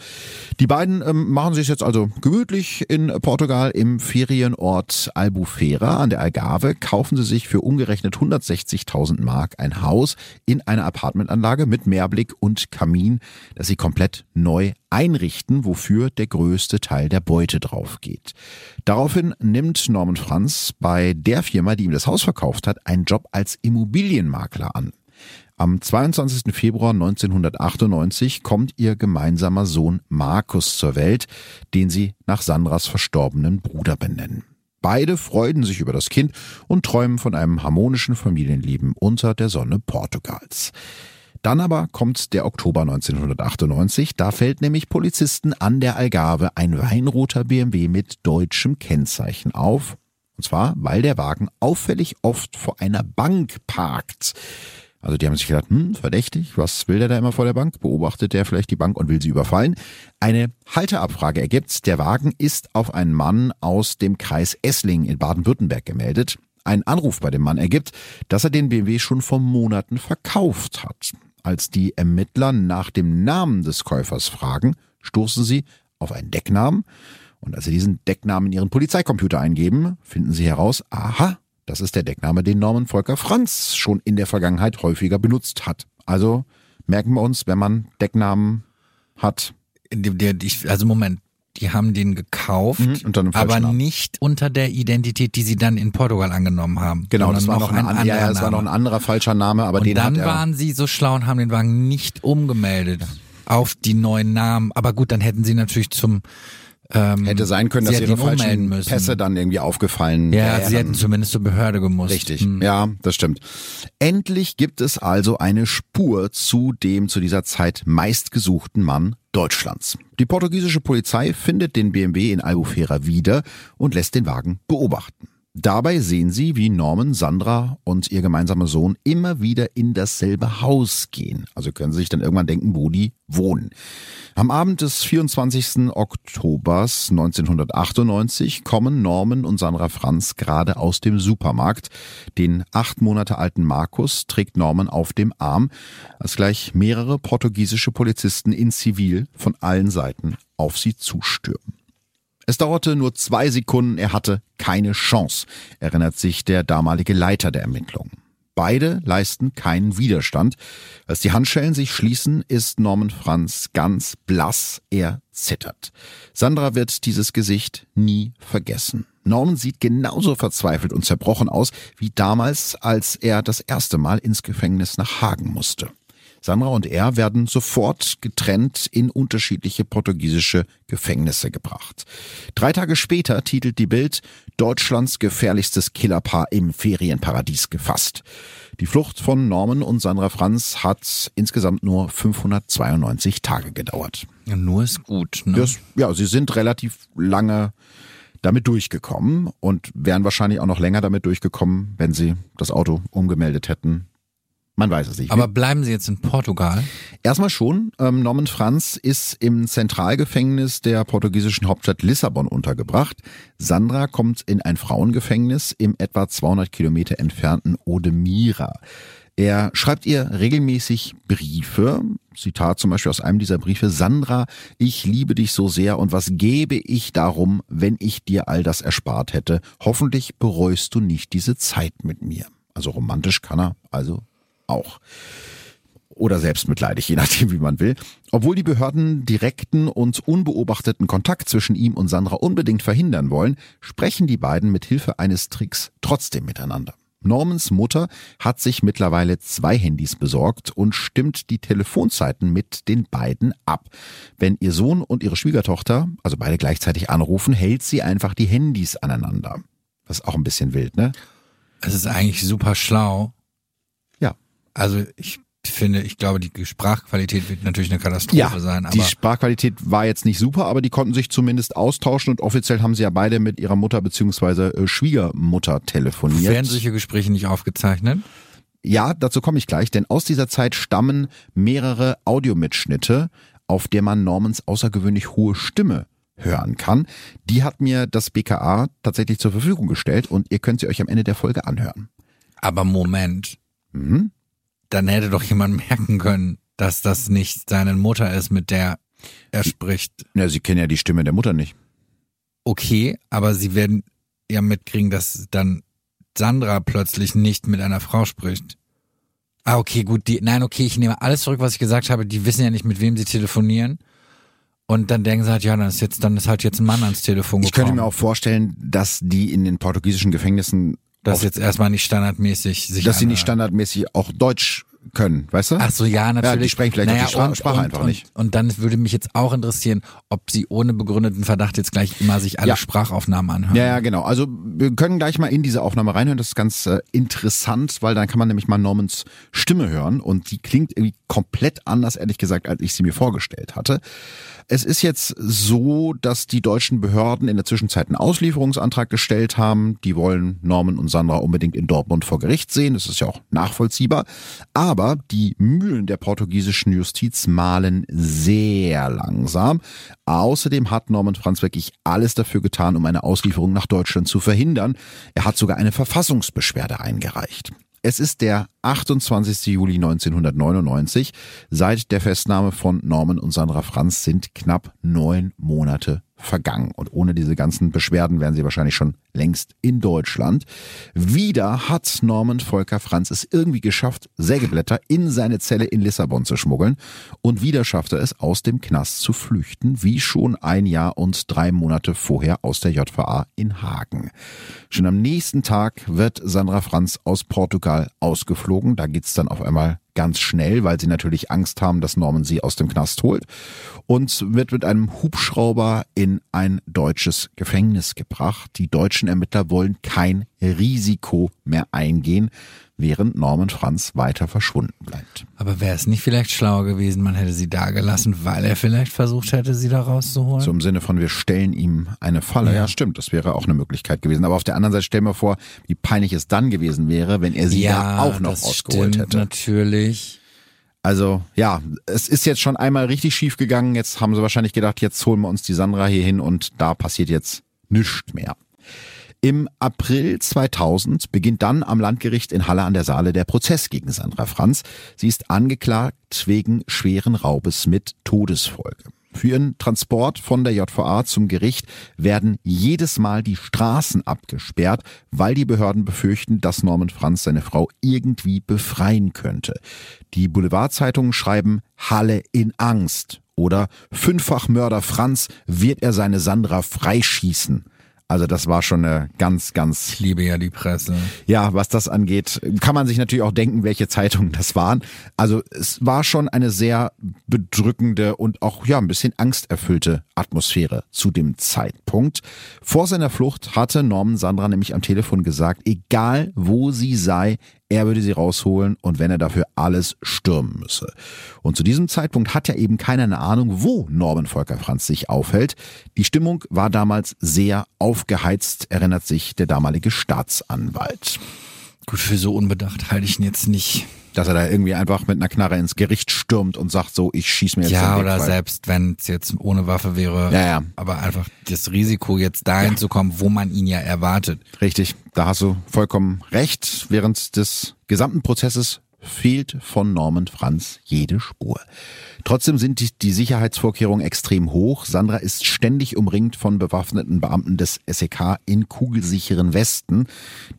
Die beiden ähm, machen sich jetzt also gemütlich in Portugal im Ferienort Albufeira an der Algarve, kaufen sie sich für umgerechnet 160.000 Mark ein Haus in einer Apartmentanlage mit Meerblick und Kamin, das sie komplett neu einrichten, wofür der größte Teil der Beute drauf geht. Daraufhin nimmt Norman Franz bei der Firma, die ihm das Haus verkauft hat, einen Job als Immobilienmakler an. Am 22. Februar 1998 kommt ihr gemeinsamer Sohn Markus zur Welt, den sie nach Sandras verstorbenen Bruder benennen. Beide freuen sich über das Kind und träumen von einem harmonischen Familienleben unter der Sonne Portugals. Dann aber kommt der Oktober 1998, da fällt nämlich Polizisten an der Algarve ein weinroter BMW mit deutschem Kennzeichen auf. Und zwar, weil der Wagen auffällig oft vor einer Bank parkt. Also die haben sich gedacht, hm, verdächtig, was will der da immer vor der Bank? Beobachtet der vielleicht die Bank und will sie überfallen? Eine Halteabfrage ergibt, der Wagen ist auf einen Mann aus dem Kreis Essling in Baden-Württemberg gemeldet. Ein Anruf bei dem Mann ergibt, dass er den BMW schon vor Monaten verkauft hat. Als die Ermittler nach dem Namen des Käufers fragen, stoßen sie auf einen Decknamen. Und als sie diesen Decknamen in ihren Polizeicomputer eingeben, finden sie heraus, aha, das ist der Deckname, den Norman Volker Franz schon in der Vergangenheit häufiger benutzt hat. Also merken wir uns, wenn man Decknamen hat. Also Moment, die haben den gekauft, mhm, aber nicht unter der Identität, die sie dann in Portugal angenommen haben. Genau, das war noch ein, ein ja, das war noch ein anderer falscher Name, aber und den dann hat er waren sie so schlau und haben den Wagen nicht umgemeldet auf die neuen Namen. Aber gut, dann hätten sie natürlich zum ähm, Hätte sein können, dass ihre falschen Pässe dann irgendwie aufgefallen ja, wären. Ja, sie hätten zumindest zur Behörde gemusst. Richtig, hm. ja, das stimmt. Endlich gibt es also eine Spur zu dem zu dieser Zeit meistgesuchten Mann Deutschlands. Die portugiesische Polizei findet den BMW in Albufeira wieder und lässt den Wagen beobachten. Dabei sehen sie, wie Norman, Sandra und ihr gemeinsamer Sohn immer wieder in dasselbe Haus gehen. Also können sie sich dann irgendwann denken, wo die wohnen. Am Abend des 24. Oktobers 1998 kommen Norman und Sandra Franz gerade aus dem Supermarkt. Den acht Monate alten Markus trägt Norman auf dem Arm, als gleich mehrere portugiesische Polizisten in Zivil von allen Seiten auf sie zustürmen. Es dauerte nur zwei Sekunden, er hatte keine Chance, erinnert sich der damalige Leiter der Ermittlungen. Beide leisten keinen Widerstand. Als die Handschellen sich schließen, ist Norman Franz ganz blass. Er zittert. Sandra wird dieses Gesicht nie vergessen. Norman sieht genauso verzweifelt und zerbrochen aus wie damals, als er das erste Mal ins Gefängnis nach Hagen musste. Sandra und er werden sofort getrennt in unterschiedliche portugiesische Gefängnisse gebracht. Drei Tage später titelt die Bild Deutschlands gefährlichstes Killerpaar im Ferienparadies gefasst. Die Flucht von Norman und Sandra Franz hat insgesamt nur 592 Tage gedauert. Ja, nur ist gut. Ne? Das, ja, sie sind relativ lange damit durchgekommen und wären wahrscheinlich auch noch länger damit durchgekommen, wenn sie das Auto umgemeldet hätten man weiß es nicht. Aber bleiben Sie jetzt in Portugal? Erstmal schon. Ähm, Norman Franz ist im Zentralgefängnis der portugiesischen Hauptstadt Lissabon untergebracht. Sandra kommt in ein Frauengefängnis im etwa 200 Kilometer entfernten Odemira. Er schreibt ihr regelmäßig Briefe. Zitat zum Beispiel aus einem dieser Briefe. Sandra, ich liebe dich so sehr und was gäbe ich darum, wenn ich dir all das erspart hätte? Hoffentlich bereust du nicht diese Zeit mit mir. Also romantisch kann er also auch. Oder selbstmitleidig, je [LAUGHS] nachdem, wie man will. Obwohl die Behörden direkten und unbeobachteten Kontakt zwischen ihm und Sandra unbedingt verhindern wollen, sprechen die beiden mit Hilfe eines Tricks trotzdem miteinander. Normans Mutter hat sich mittlerweile zwei Handys besorgt und stimmt die Telefonzeiten mit den beiden ab. Wenn ihr Sohn und ihre Schwiegertochter, also beide gleichzeitig anrufen, hält sie einfach die Handys aneinander. Ist auch ein bisschen wild, ne? Es ist eigentlich super schlau, also ich finde, ich glaube, die Sprachqualität wird natürlich eine Katastrophe ja, sein. Aber die Sprachqualität war jetzt nicht super, aber die konnten sich zumindest austauschen und offiziell haben sie ja beide mit ihrer Mutter beziehungsweise äh, Schwiegermutter telefoniert. Werden solche Gespräche nicht aufgezeichnet? Ja, dazu komme ich gleich, denn aus dieser Zeit stammen mehrere Audiomitschnitte, auf der man Normans außergewöhnlich hohe Stimme hören kann. Die hat mir das BKA tatsächlich zur Verfügung gestellt und ihr könnt sie euch am Ende der Folge anhören. Aber Moment. Mhm dann hätte doch jemand merken können, dass das nicht seine Mutter ist, mit der er spricht. Ja, sie kennen ja die Stimme der Mutter nicht. Okay, aber sie werden ja mitkriegen, dass dann Sandra plötzlich nicht mit einer Frau spricht. Ah, okay, gut, die, nein, okay, ich nehme alles zurück, was ich gesagt habe. Die wissen ja nicht, mit wem sie telefonieren. Und dann denken sie halt, ja, dann ist jetzt, dann ist halt jetzt ein Mann ans Telefon gekommen. Ich könnte mir auch vorstellen, dass die in den portugiesischen Gefängnissen das jetzt erstmal nicht standardmäßig sich Dass sie nicht standardmäßig auch Deutsch können, weißt du? Ach so, ja, natürlich. Ja, die sprechen vielleicht naja, die Sprache, und, Sprache einfach und, nicht. Und dann würde mich jetzt auch interessieren, ob sie ohne begründeten Verdacht jetzt gleich immer sich alle ja. Sprachaufnahmen anhören. Ja, ja, genau. Also wir können gleich mal in diese Aufnahme reinhören. Das ist ganz äh, interessant, weil dann kann man nämlich mal Normans Stimme hören und die klingt irgendwie komplett anders, ehrlich gesagt, als ich sie mir vorgestellt hatte. Es ist jetzt so, dass die deutschen Behörden in der Zwischenzeit einen Auslieferungsantrag gestellt haben. Die wollen Norman und Sandra unbedingt in Dortmund vor Gericht sehen. Das ist ja auch nachvollziehbar. Aber die Mühlen der portugiesischen Justiz malen sehr langsam. Außerdem hat Norman Franz wirklich alles dafür getan, um eine Auslieferung nach Deutschland zu verhindern. Er hat sogar eine Verfassungsbeschwerde eingereicht. Es ist der 28. Juli 1999. Seit der Festnahme von Norman und Sandra Franz sind knapp neun Monate vergangen. Und ohne diese ganzen Beschwerden wären sie wahrscheinlich schon längst in Deutschland. Wieder hat Norman Volker Franz es irgendwie geschafft, Sägeblätter in seine Zelle in Lissabon zu schmuggeln. Und wieder schafft er es, aus dem Knast zu flüchten, wie schon ein Jahr und drei Monate vorher aus der JVA in Hagen. Schon am nächsten Tag wird Sandra Franz aus Portugal ausgeflogen. Da geht's dann auf einmal ganz schnell, weil sie natürlich Angst haben, dass Norman sie aus dem Knast holt und wird mit einem Hubschrauber in ein deutsches Gefängnis gebracht. Die deutschen Ermittler wollen kein Risiko mehr eingehen, während Norman Franz weiter verschwunden bleibt. Aber wäre es nicht vielleicht schlauer gewesen, man hätte sie da gelassen, weil er vielleicht versucht hätte, sie da rauszuholen? So im Sinne von, wir stellen ihm eine Falle. Ja. ja, stimmt, das wäre auch eine Möglichkeit gewesen. Aber auf der anderen Seite stellen wir vor, wie peinlich es dann gewesen wäre, wenn er sie ja, da auch noch rausgeholt hätte. natürlich. Also ja, es ist jetzt schon einmal richtig schief gegangen. Jetzt haben sie wahrscheinlich gedacht, jetzt holen wir uns die Sandra hier hin und da passiert jetzt nichts mehr. Im April 2000 beginnt dann am Landgericht in Halle an der Saale der Prozess gegen Sandra Franz. Sie ist angeklagt wegen schweren Raubes mit Todesfolge. Für ihren Transport von der JVA zum Gericht werden jedes Mal die Straßen abgesperrt, weil die Behörden befürchten, dass Norman Franz seine Frau irgendwie befreien könnte. Die Boulevardzeitungen schreiben Halle in Angst oder Fünffachmörder Franz wird er seine Sandra freischießen. Also das war schon eine ganz, ganz. Ich liebe ja die Presse. Ja, was das angeht, kann man sich natürlich auch denken, welche Zeitungen das waren. Also es war schon eine sehr bedrückende und auch ja ein bisschen angsterfüllte Atmosphäre zu dem Zeitpunkt. Vor seiner Flucht hatte Norman Sandra nämlich am Telefon gesagt, egal wo sie sei, er würde sie rausholen und wenn er dafür alles stürmen müsse. Und zu diesem Zeitpunkt hat ja eben keiner eine Ahnung, wo Norman Volker Franz sich aufhält. Die Stimmung war damals sehr aufgeheizt, erinnert sich der damalige Staatsanwalt. Gut, für so unbedacht halte ich ihn jetzt nicht dass er da irgendwie einfach mit einer Knarre ins Gericht stürmt und sagt so, ich schieß mir jetzt Ja, den oder Weg, selbst wenn es jetzt ohne Waffe wäre, Ja, ja. aber einfach das Risiko jetzt dahin zu kommen, wo man ihn ja erwartet. Richtig, da hast du vollkommen recht. Während des gesamten Prozesses fehlt von Norman Franz jede Spur. Trotzdem sind die, Sicherheitsvorkehrungen extrem hoch. Sandra ist ständig umringt von bewaffneten Beamten des SEK in kugelsicheren Westen.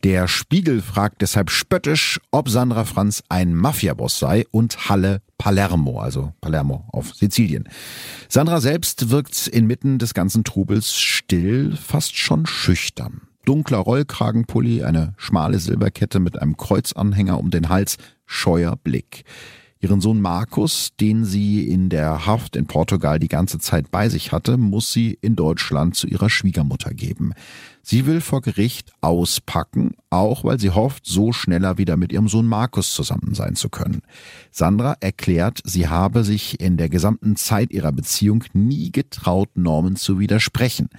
Der Spiegel fragt deshalb spöttisch, ob Sandra Franz ein Mafiaboss sei und Halle Palermo, also Palermo auf Sizilien. Sandra selbst wirkt inmitten des ganzen Trubels still, fast schon schüchtern. Dunkler Rollkragenpulli, eine schmale Silberkette mit einem Kreuzanhänger um den Hals, scheuer Blick. Ihren Sohn Markus, den sie in der Haft in Portugal die ganze Zeit bei sich hatte, muss sie in Deutschland zu ihrer Schwiegermutter geben. Sie will vor Gericht auspacken, auch weil sie hofft, so schneller wieder mit ihrem Sohn Markus zusammen sein zu können. Sandra erklärt, sie habe sich in der gesamten Zeit ihrer Beziehung nie getraut, Norman zu widersprechen.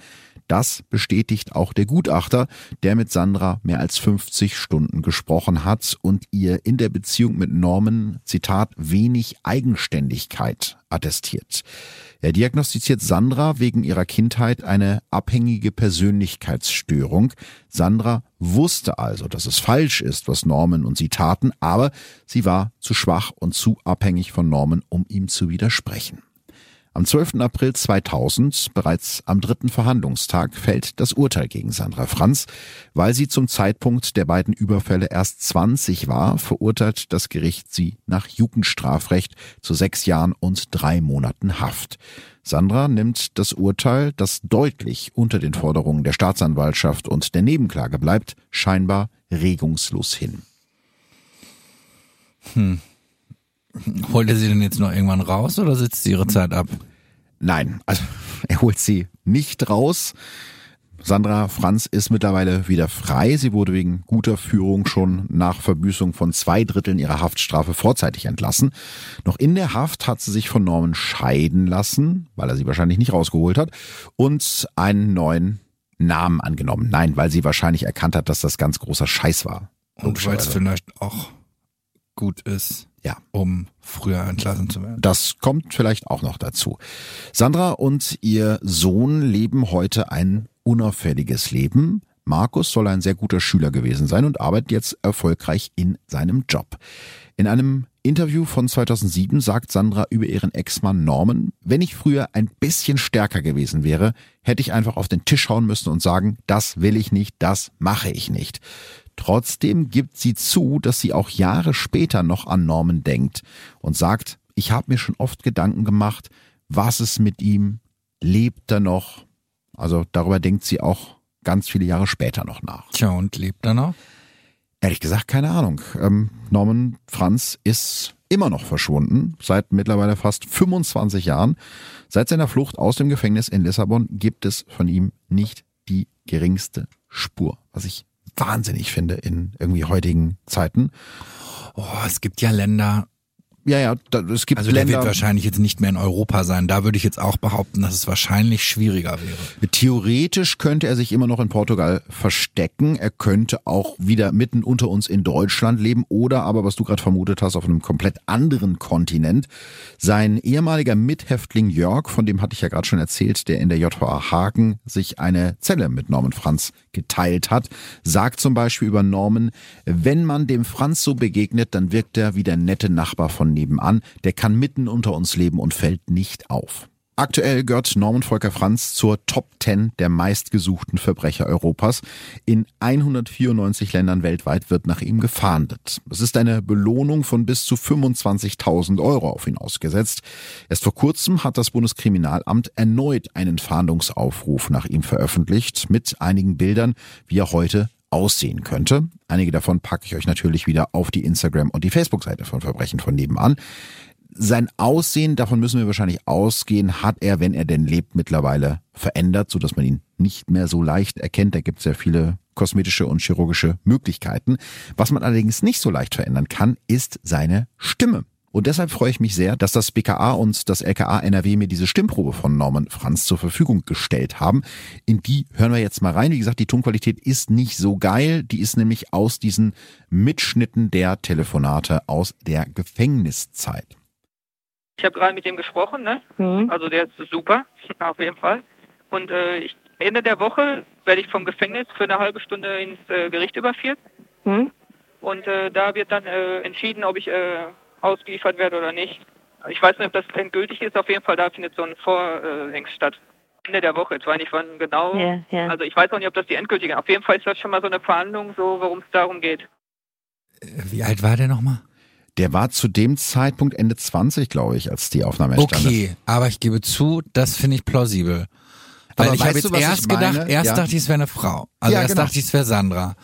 Das bestätigt auch der Gutachter, der mit Sandra mehr als 50 Stunden gesprochen hat und ihr in der Beziehung mit Norman, Zitat, wenig Eigenständigkeit attestiert. Er diagnostiziert Sandra wegen ihrer Kindheit eine abhängige Persönlichkeitsstörung. Sandra wusste also, dass es falsch ist, was Norman und sie taten, aber sie war zu schwach und zu abhängig von Norman, um ihm zu widersprechen. Am 12. April 2000, bereits am dritten Verhandlungstag, fällt das Urteil gegen Sandra Franz. Weil sie zum Zeitpunkt der beiden Überfälle erst 20 war, verurteilt das Gericht sie nach Jugendstrafrecht zu sechs Jahren und drei Monaten Haft. Sandra nimmt das Urteil, das deutlich unter den Forderungen der Staatsanwaltschaft und der Nebenklage bleibt, scheinbar regungslos hin. [LAUGHS] Holt er sie denn jetzt noch irgendwann raus oder sitzt sie ihre Zeit ab? Nein, also [LAUGHS] er holt sie nicht raus. Sandra Franz ist mittlerweile wieder frei. Sie wurde wegen guter Führung schon nach Verbüßung von zwei Dritteln ihrer Haftstrafe vorzeitig entlassen. Noch in der Haft hat sie sich von Norman scheiden lassen, weil er sie wahrscheinlich nicht rausgeholt hat, und einen neuen Namen angenommen. Nein, weil sie wahrscheinlich erkannt hat, dass das ganz großer Scheiß war. Und weil es vielleicht auch gut ist, Ja. um früher entlassen zu werden. Das kommt vielleicht auch noch dazu. Sandra und ihr Sohn leben heute ein unauffälliges Leben. Markus soll ein sehr guter Schüler gewesen sein und arbeitet jetzt erfolgreich in seinem Job. In einem Interview von 2007 sagt Sandra über ihren Ex-Mann Norman, wenn ich früher ein bisschen stärker gewesen wäre, hätte ich einfach auf den Tisch hauen müssen und sagen, das will ich nicht, das mache ich nicht. Trotzdem gibt sie zu, dass sie auch Jahre später noch an Norman denkt und sagt, ich habe mir schon oft Gedanken gemacht, was ist mit ihm, lebt er noch? Also darüber denkt sie auch ganz viele Jahre später noch nach. Tja, und lebt er noch? Ehrlich gesagt, keine Ahnung. Ähm, Norman Franz ist immer noch verschwunden, seit mittlerweile fast 25 Jahren. Seit seiner Flucht aus dem Gefängnis in Lissabon gibt es von ihm nicht die geringste Spur, was ich wahnsinnig finde in irgendwie heutigen Zeiten. Oh, es gibt ja Länder, Ja, ja, da, es gibt also der Länder. wird wahrscheinlich jetzt nicht mehr in Europa sein. Da würde ich jetzt auch behaupten, dass es wahrscheinlich schwieriger wäre. Theoretisch könnte er sich immer noch in Portugal verstecken. Er könnte auch wieder mitten unter uns in Deutschland leben oder aber, was du gerade vermutet hast, auf einem komplett anderen Kontinent. Sein ehemaliger Mithäftling Jörg, von dem hatte ich ja gerade schon erzählt, der in der JVA Hagen sich eine Zelle mit Norman Franz geteilt hat, sagt zum Beispiel über Norman, wenn man dem Franz so begegnet, dann wirkt er wie der nette Nachbar von nebenan. Der kann mitten unter uns leben und fällt nicht auf. Aktuell gehört Norman Volker Franz zur Top 10 der meistgesuchten Verbrecher Europas. In 194 Ländern weltweit wird nach ihm gefahndet. Es ist eine Belohnung von bis zu 25.000 Euro auf ihn ausgesetzt. Erst vor kurzem hat das Bundeskriminalamt erneut einen Fahndungsaufruf nach ihm veröffentlicht mit einigen Bildern, wie er heute aussehen könnte. Einige davon packe ich euch natürlich wieder auf die Instagram- und die Facebook-Seite von Verbrechen von nebenan sein Aussehen, davon müssen wir wahrscheinlich ausgehen, hat er, wenn er denn lebt, mittlerweile verändert, so dass man ihn nicht mehr so leicht erkennt. Da gibt es ja viele kosmetische und chirurgische Möglichkeiten. Was man allerdings nicht so leicht verändern kann, ist seine Stimme. Und deshalb freue ich mich sehr, dass das BKA und das LKA NRW mir diese Stimmprobe von Norman Franz zur Verfügung gestellt haben. In die hören wir jetzt mal rein. Wie gesagt, die Tonqualität ist nicht so geil. Die ist nämlich aus diesen Mitschnitten der Telefonate aus der Gefängniszeit. Ich habe gerade mit ihm gesprochen, ne? Mhm. Also der ist super, [LAUGHS] auf jeden Fall. Und äh, ich, Ende der Woche werde ich vom Gefängnis für eine halbe Stunde ins äh, Gericht überführt. Mhm. Und äh, da wird dann äh, entschieden, ob ich äh, ausgeliefert werde oder nicht. Ich weiß nicht, ob das endgültig ist. Auf jeden Fall, da findet so ein Vorhängs statt. Ende der Woche, jetzt weiß ich nicht wann genau. Ja, ja. Also ich weiß auch nicht, ob das die endgültige Auf jeden Fall ist das schon mal so eine Verhandlung, so worum es darum geht. Wie alt war der nochmal? Der war zu dem Zeitpunkt Ende 20, glaube ich, als die Aufnahme entstand. Okay, aber ich gebe zu, das finde ich plausibel. Weil Aber ich habe jetzt du, was ich erst gedacht, erst Ja. dachte ich, es wäre eine Frau. Also Ja, erst genau. dachte ich, es wäre Sandra.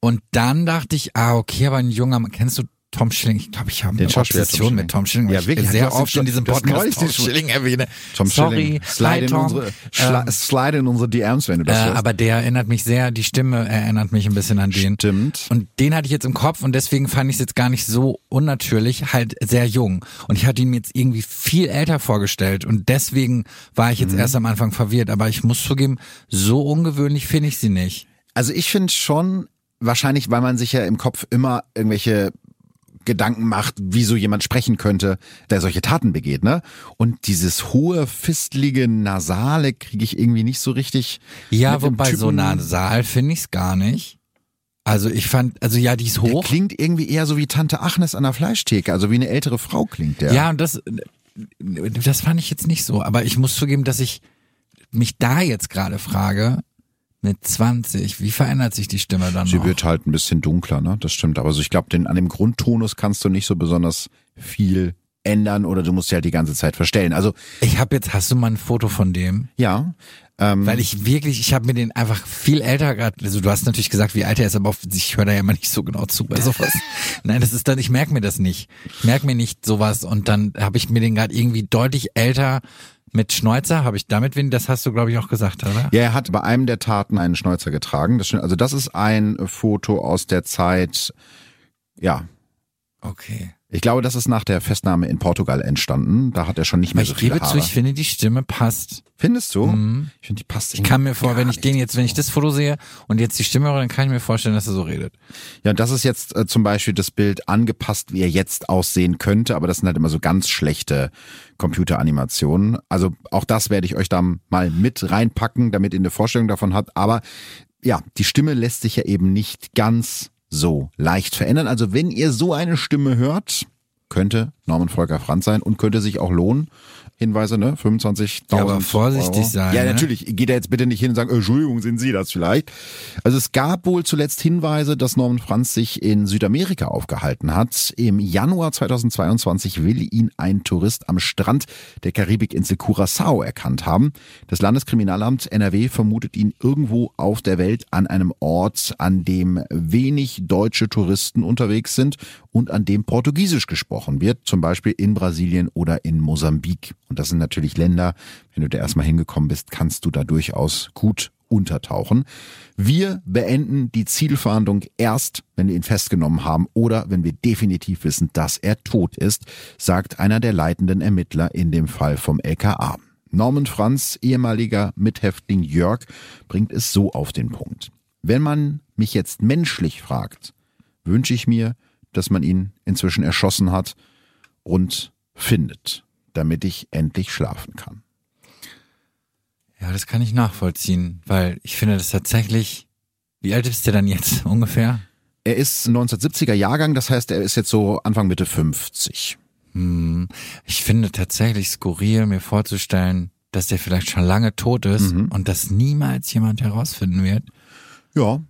Und dann dachte ich, ah, okay, aber ein junger Mann, kennst du Tom Schilling? Ich glaube, ich habe eine Obsession Tom mit Tom Schilling. weil Ja, ich wirklich. Du sehr oft in diesem Podcast Tom Schilling erwähne. Tom Sorry, Schilling, slide hi in, Tom. unsere, schla, Ähm, slide in unsere DMs, wenn du das äh, hörst. aber der erinnert mich sehr, die Stimme erinnert mich ein bisschen an den. Stimmt. Und den hatte ich jetzt im Kopf und deswegen fand ich es jetzt gar nicht so unnatürlich, halt sehr jung. Und ich hatte ihn mir jetzt irgendwie viel älter vorgestellt und deswegen war ich Mhm. jetzt erst am Anfang verwirrt. Aber ich muss zugeben, so ungewöhnlich finde ich sie nicht. Also ich finde schon, wahrscheinlich, weil man sich ja im Kopf immer irgendwelche Gedanken macht, wie so jemand sprechen könnte, der solche Taten begeht, ne? Und dieses hohe, fistlige, nasale kriege ich irgendwie nicht so richtig. Ja, wobei so nasal finde ich es gar nicht. Also ich fand, also ja, die ist Der hoch. klingt irgendwie eher so wie Tante Agnes an der Fleischtheke, also wie eine ältere Frau klingt der. Ja, und das, das fand ich jetzt nicht so. Aber ich muss zugeben, dass ich mich da jetzt gerade frage, mit 20, wie verändert sich die Stimme dann Sie noch? wird halt ein bisschen dunkler, ne? Das stimmt. Aber so, ich glaube, den an dem Grundtonus kannst du nicht so besonders viel ändern oder du musst sie halt die ganze Zeit verstellen. Also Ich habe jetzt, hast du mal ein Foto von dem? ja, ähm, Weil ich wirklich, ich habe mir den einfach viel älter gerade, also du hast natürlich gesagt, wie alt er ist, aber ich höre da ja immer nicht so genau zu bei sowas. [LAUGHS] Nein, das ist dann, ich merke mir das nicht. Ich merke mir nicht sowas und dann habe ich mir den gerade irgendwie deutlich älter mit Schnäuzer, habe ich damit wen, das hast du glaube ich auch gesagt, oder? Ja, er hat bei einem der Taten einen Schnäuzer getragen. Das. Also das ist ein Foto aus der Zeit, ja, Okay. Ich glaube, das ist nach der Festnahme in Portugal entstanden. Da hat er schon nicht mehr ich so viele gebe zu, ich finde, die Stimme passt. Findest du? Mhm. Ich finde, die passt Ich kann mir vor, wenn ich den jetzt, wenn ich das Foto sehe und jetzt die Stimme höre, dann kann ich mir vorstellen, dass er so redet. Ja, und das ist jetzt äh, zum Beispiel das Bild angepasst, wie er jetzt aussehen könnte, aber das sind halt immer so ganz schlechte Computeranimationen. Also auch das werde ich euch da mal mit reinpacken, damit ihr eine Vorstellung davon habt. Aber ja, die Stimme lässt sich ja eben nicht ganz so leicht verändern. Also wenn ihr so eine Stimme hört, könnte Norman Volker Franz sein und könnte sich auch lohnen. Hinweise, ne? 25.000 Ja, aber vorsichtig Euro. sein, Ja, ne? natürlich. Geht er jetzt bitte nicht hin und sagen, äh, Entschuldigung, sind Sie das vielleicht? Also es gab wohl zuletzt Hinweise, dass Norman Franz sich in Südamerika aufgehalten hat. Im Januar 2022 will ihn ein Tourist am Strand der Karibikinsel Curaçao erkannt haben. Das Landeskriminalamt NRW vermutet ihn irgendwo auf der Welt an einem Ort, an dem wenig deutsche Touristen unterwegs sind und an dem Portugiesisch gesprochen wird, zum Beispiel in Brasilien oder in Mosambik. Und das sind natürlich Länder, wenn du da erstmal hingekommen bist, kannst du da durchaus gut untertauchen. Wir beenden die Zielfahndung erst, wenn wir ihn festgenommen haben oder wenn wir definitiv wissen, dass er tot ist, sagt einer der leitenden Ermittler in dem Fall vom LKA. Norman Franz, ehemaliger Mithäftling Jörg, bringt es so auf den Punkt. Wenn man mich jetzt menschlich fragt, wünsche ich mir, dass man ihn inzwischen erschossen hat und findet, damit ich endlich schlafen kann. Ja, das kann ich nachvollziehen, weil ich finde das tatsächlich. Wie alt ist der dann jetzt [LAUGHS] ungefähr? Er ist 1970er Jahrgang, das heißt, er ist jetzt so Anfang Mitte 50. Hm. Ich finde tatsächlich skurril, mir vorzustellen, dass der vielleicht schon lange tot ist Mhm. und das niemals jemand herausfinden wird. Ja.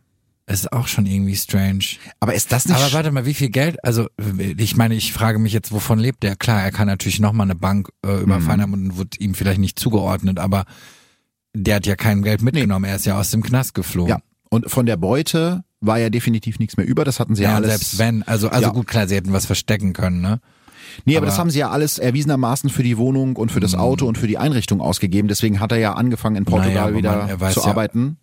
Ist auch schon irgendwie strange. Aber ist das nicht Aber warte mal, wie viel Geld? Also ich meine, ich frage mich jetzt, wovon lebt der? Klar, er kann natürlich nochmal eine Bank äh, überfallen Mhm. haben und wird ihm vielleicht nicht zugeordnet, aber der hat ja kein Geld mitgenommen. Er ist ja aus dem Knast geflogen. Ja. Und von der Beute war ja definitiv nichts mehr über. Das hatten sie ja, Ja, alles. selbst wenn, also also Ja. gut, klar, sie hätten was verstecken können, ne? Nee, aber, Aber- das haben sie ja alles erwiesenermaßen für die Wohnung und für das Auto und für die Einrichtung ausgegeben. Deswegen hat er ja angefangen in Portugal Naja, wieder man- zu ja- arbeiten.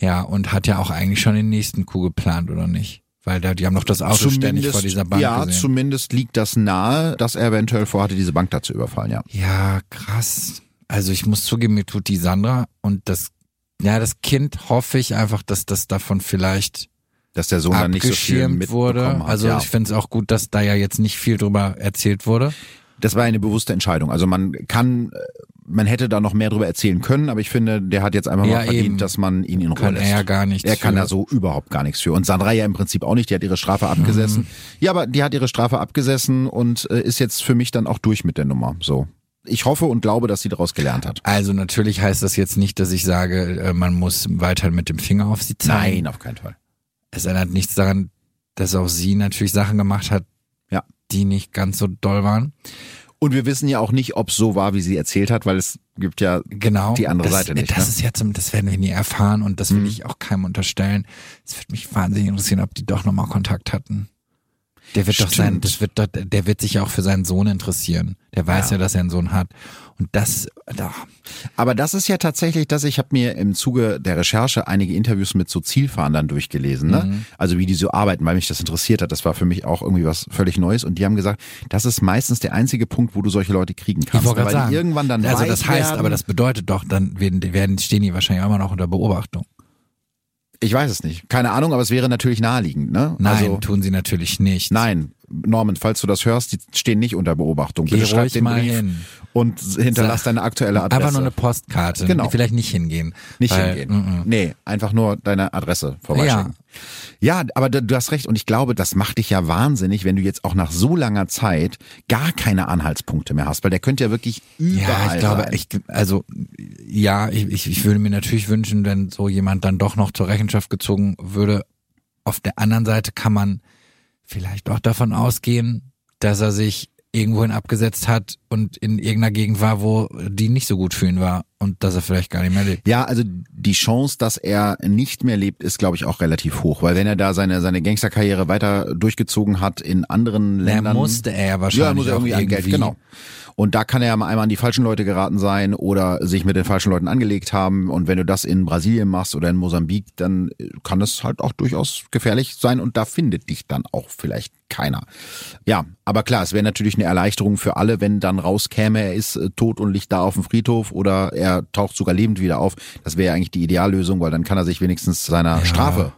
Ja, und hat ja auch eigentlich schon den nächsten Coup geplant, oder nicht? Weil da, die haben doch das Auto ständig vor dieser Bank ja, gesehen. zumindest liegt das nahe, dass er eventuell vorhatte, diese Bank da zu überfallen, ja. Ja, krass. Also ich muss zugeben, mir tut die Sandra und das, ja, das Kind hoffe ich einfach, dass das davon vielleicht Dass der Sohn dann nicht so viel mitbekommen wurde. hat. Also ja. ich finde es auch gut, dass da ja jetzt nicht viel drüber erzählt wurde. Das war eine bewusste Entscheidung. Also man kann, äh, man hätte da noch mehr drüber erzählen können, aber ich finde, der hat jetzt einfach Ja, mal verdient, eben. dass man ihn in Ruhe Kann lässt. er ja gar nichts Er kann für. da so überhaupt gar nichts für. Und Sandra ja im Prinzip auch nicht. Die hat ihre Strafe abgesessen. Mhm. Ja, aber die hat ihre Strafe abgesessen und äh, ist jetzt für mich dann auch durch mit der Nummer. So. Ich hoffe und glaube, dass sie daraus gelernt hat. Also natürlich heißt das jetzt nicht, dass ich sage, äh, man muss weiter mit dem Finger auf sie zeigen. Nein, auf keinen Fall. Es ändert nichts daran, dass auch sie natürlich Sachen gemacht hat. Die nicht ganz so doll waren. Und wir wissen ja auch nicht, ob es so war, wie sie erzählt hat, weil es gibt ja Genau. die andere das, Seite nicht. Das ne? ist ja zum, das werden wir nie erfahren und das will Mhm. ich auch keinem unterstellen. Es würde mich wahnsinnig interessieren, ob die doch nochmal Kontakt hatten. Der wird doch sein, Stimmt. das wird doch, der wird sich ja auch für seinen Sohn interessieren. Der weiß ja, Ja. dass er einen Sohn hat. Und das, da, Aber das ist ja tatsächlich, dass ich habe mir im Zuge der Recherche einige Interviews mit so Zielfahndern durchgelesen, ne? Mhm. Also wie die so arbeiten, weil mich das interessiert hat. Das war für mich auch irgendwie was völlig Neues. Und die haben gesagt, das ist meistens der einzige Punkt, wo du solche Leute kriegen ich kannst. wollte weil gerade sagen. irgendwann dann also das heißt, werden, aber das bedeutet doch, dann werden, werden stehen die wahrscheinlich auch immer noch unter Beobachtung. Ich weiß es nicht. Keine Ahnung, aber es wäre natürlich naheliegend, ne? Nein, also, tun sie natürlich nicht. nein. Norman, falls du das hörst, die stehen nicht unter Beobachtung. Geh Bitte schreib den mal Brief hin. Und hinterlass deine aktuelle Adresse. Aber nur eine Postkarte. Genau. Vielleicht nicht hingehen. Nicht weil, hingehen. mm, mm. Nee, einfach nur deine Adresse vorbeischicken. Ja. aber du, du hast recht und ich glaube, das macht dich ja wahnsinnig, wenn du jetzt auch nach so langer Zeit gar keine Anhaltspunkte mehr hast, weil der könnte ja wirklich überall Ja, ich glaube, sein. ich, also, ja, ich, ich, ich würde mir natürlich wünschen, wenn so jemand dann doch noch zur Rechenschaft gezogen würde. Auf der anderen Seite kann man vielleicht auch davon ausgehen, dass er sich irgendwohin abgesetzt hat und in irgendeiner Gegend war, wo die nicht so gut für ihn war und dass er vielleicht gar nicht mehr lebt. Ja, also die Chance, dass er nicht mehr lebt, ist, glaube ich, auch relativ hoch, weil wenn er da seine seine Gangsterkarriere weiter durchgezogen hat in anderen Der Ländern, musste er ja wahrscheinlich ja, muss er irgendwie an Geld, genau. Und da kann er ja mal einmal an die falschen Leute geraten sein oder sich mit den falschen Leuten angelegt haben. Und wenn du das in Brasilien machst oder in Mosambik, dann äh, kann das halt auch durchaus gefährlich sein und da findet dich dann auch vielleicht keiner. Ja, aber klar, es wäre natürlich eine Erleichterung für alle, wenn dann rauskäme, er ist äh, tot und liegt da auf dem Friedhof oder er taucht sogar lebend wieder auf. Das wäre eigentlich die Ideallösung, weil dann kann er sich wenigstens seiner Strafe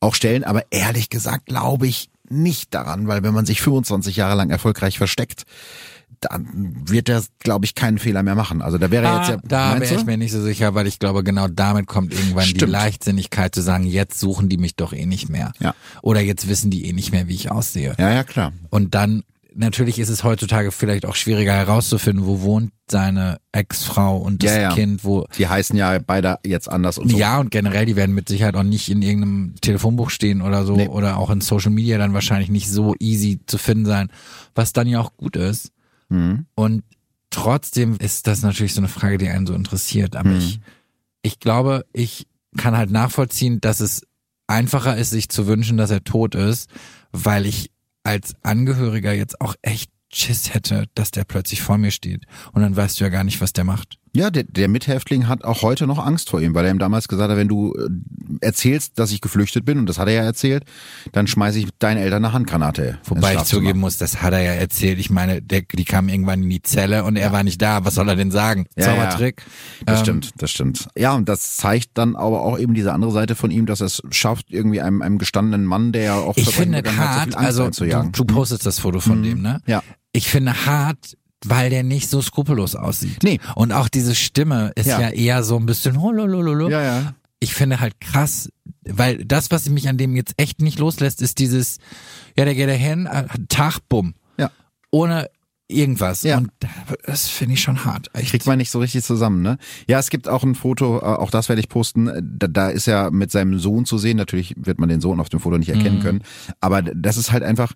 auch stellen. Aber ehrlich gesagt glaube ich nicht daran, weil wenn man sich 25 Jahre lang erfolgreich versteckt, dann wird er, glaube ich, keinen Fehler mehr machen. Also da wäre er jetzt ja, Ah, da wäre ich mir nicht so sicher, weil ich glaube, genau damit kommt irgendwann die Stimmt. Leichtsinnigkeit zu sagen, jetzt suchen die mich doch eh nicht mehr. Ja. Oder jetzt wissen die eh nicht mehr, wie ich aussehe. Ja, ja, klar. Und dann, natürlich ist es heutzutage vielleicht auch schwieriger herauszufinden, wo wohnt seine Ex-Frau und das Ja, ja. Kind, wo. Die heißen ja beide jetzt anders und so. Ja, und generell, die werden mit Sicherheit auch nicht in irgendeinem Telefonbuch stehen oder so Nee. oder auch in Social Media dann wahrscheinlich nicht so easy zu finden sein, was dann ja auch gut ist. Mhm. Und trotzdem ist das natürlich so eine Frage, die einen so interessiert. Aber Mhm. ich, ich glaube, ich kann halt nachvollziehen, dass es einfacher ist, sich zu wünschen, dass er tot ist, weil ich als Angehöriger jetzt auch echt Schiss hätte, dass der plötzlich vor mir steht. Und dann weißt du ja gar nicht, was der macht. Ja, der, der Mithäftling hat auch heute noch Angst vor ihm, weil er ihm damals gesagt hat, wenn du äh, erzählst, dass ich geflüchtet bin, und das hat er ja erzählt, dann schmeiße ich deinen Eltern eine Handgranate. Wobei ich zugeben muss, das hat er ja erzählt. Ich meine, der, die kamen irgendwann in die Zelle und er war nicht da. Was soll er denn sagen? Ja, Zaubertrick. Das Ähm, stimmt, das stimmt. Ja, und das zeigt dann aber auch eben diese andere Seite von ihm, dass er es schafft, irgendwie einem, einem gestandenen Mann, der ja auch Ich finde begangen hat, so hart, also du, du postest das Foto von Mhm. dem, ne? Ja. Ich finde hart, weil der nicht so skrupellos aussieht. Nee. Und auch diese Stimme ist ja, Ja. eher so ein bisschen hololololo. Ja, ja. Ich finde halt krass, weil das, was mich an dem jetzt echt nicht loslässt, ist dieses, ja, der geht da hin, äh, Tag, bumm. Ja. Ohne irgendwas. Ja. Und das finde ich schon hart. Echt. Kriegt man nicht so richtig zusammen, ne? Ja, es gibt auch ein Foto, äh, auch das werde ich posten. Da, da ist er mit seinem Sohn zu sehen. Natürlich wird man den Sohn auf dem Foto nicht erkennen können. Aber das ist halt einfach,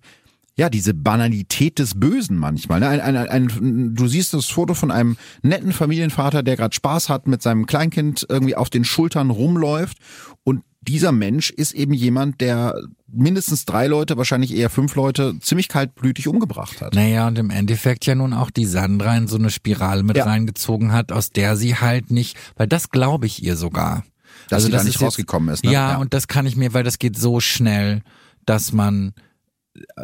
ja, diese Banalität des Bösen manchmal. Ne? Ein, ein, ein, du siehst das Foto von einem netten Familienvater, der gerade Spaß hat, mit seinem Kleinkind irgendwie auf den Schultern rumläuft. Und dieser Mensch ist eben jemand, der mindestens drei Leute, wahrscheinlich eher fünf Leute, ziemlich kaltblütig umgebracht hat. Naja, und im Endeffekt ja nun auch die Sandra in so eine Spirale mit Ja. reingezogen hat, aus der sie halt nicht, weil das glaube ich ihr sogar. Dass sie da das nicht ist jetzt- rausgekommen ist, ne? Ja, Ja. und das kann ich mir, weil das geht so schnell, dass man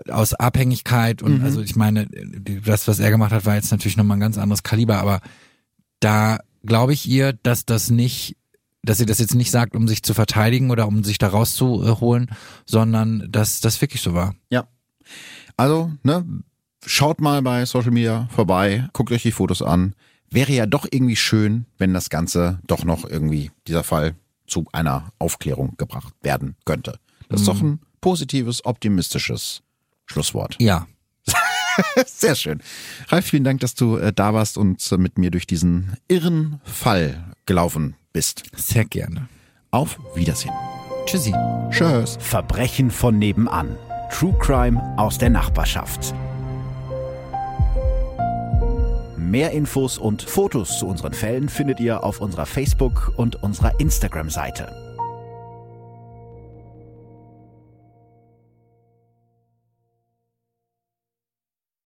aus Abhängigkeit und Mhm. also ich meine, das, was er gemacht hat, war jetzt natürlich nochmal ein ganz anderes Kaliber, aber da glaube ich ihr, dass das nicht, dass sie das jetzt nicht sagt, um sich zu verteidigen oder um sich da rauszuholen, sondern dass das wirklich so war. Ja. Also, ne, schaut mal bei Social Media vorbei, guckt euch die Fotos an. Wäre ja doch irgendwie schön, wenn das Ganze doch noch irgendwie, dieser Fall, zu einer Aufklärung gebracht werden könnte. Das ist doch ein positives, optimistisches Schlusswort. Ja, [LAUGHS] Sehr schön. Ralf, vielen Dank, dass du äh, da warst und äh, mit mir durch diesen irren Fall gelaufen bist. sehr gerne. Auf Wiedersehen. Tschüssi. Tschüss. Verbrechen von nebenan. True Crime aus der Nachbarschaft. Mehr Infos und Fotos zu unseren Fällen findet ihr auf unserer Facebook- und unserer Instagram-Seite.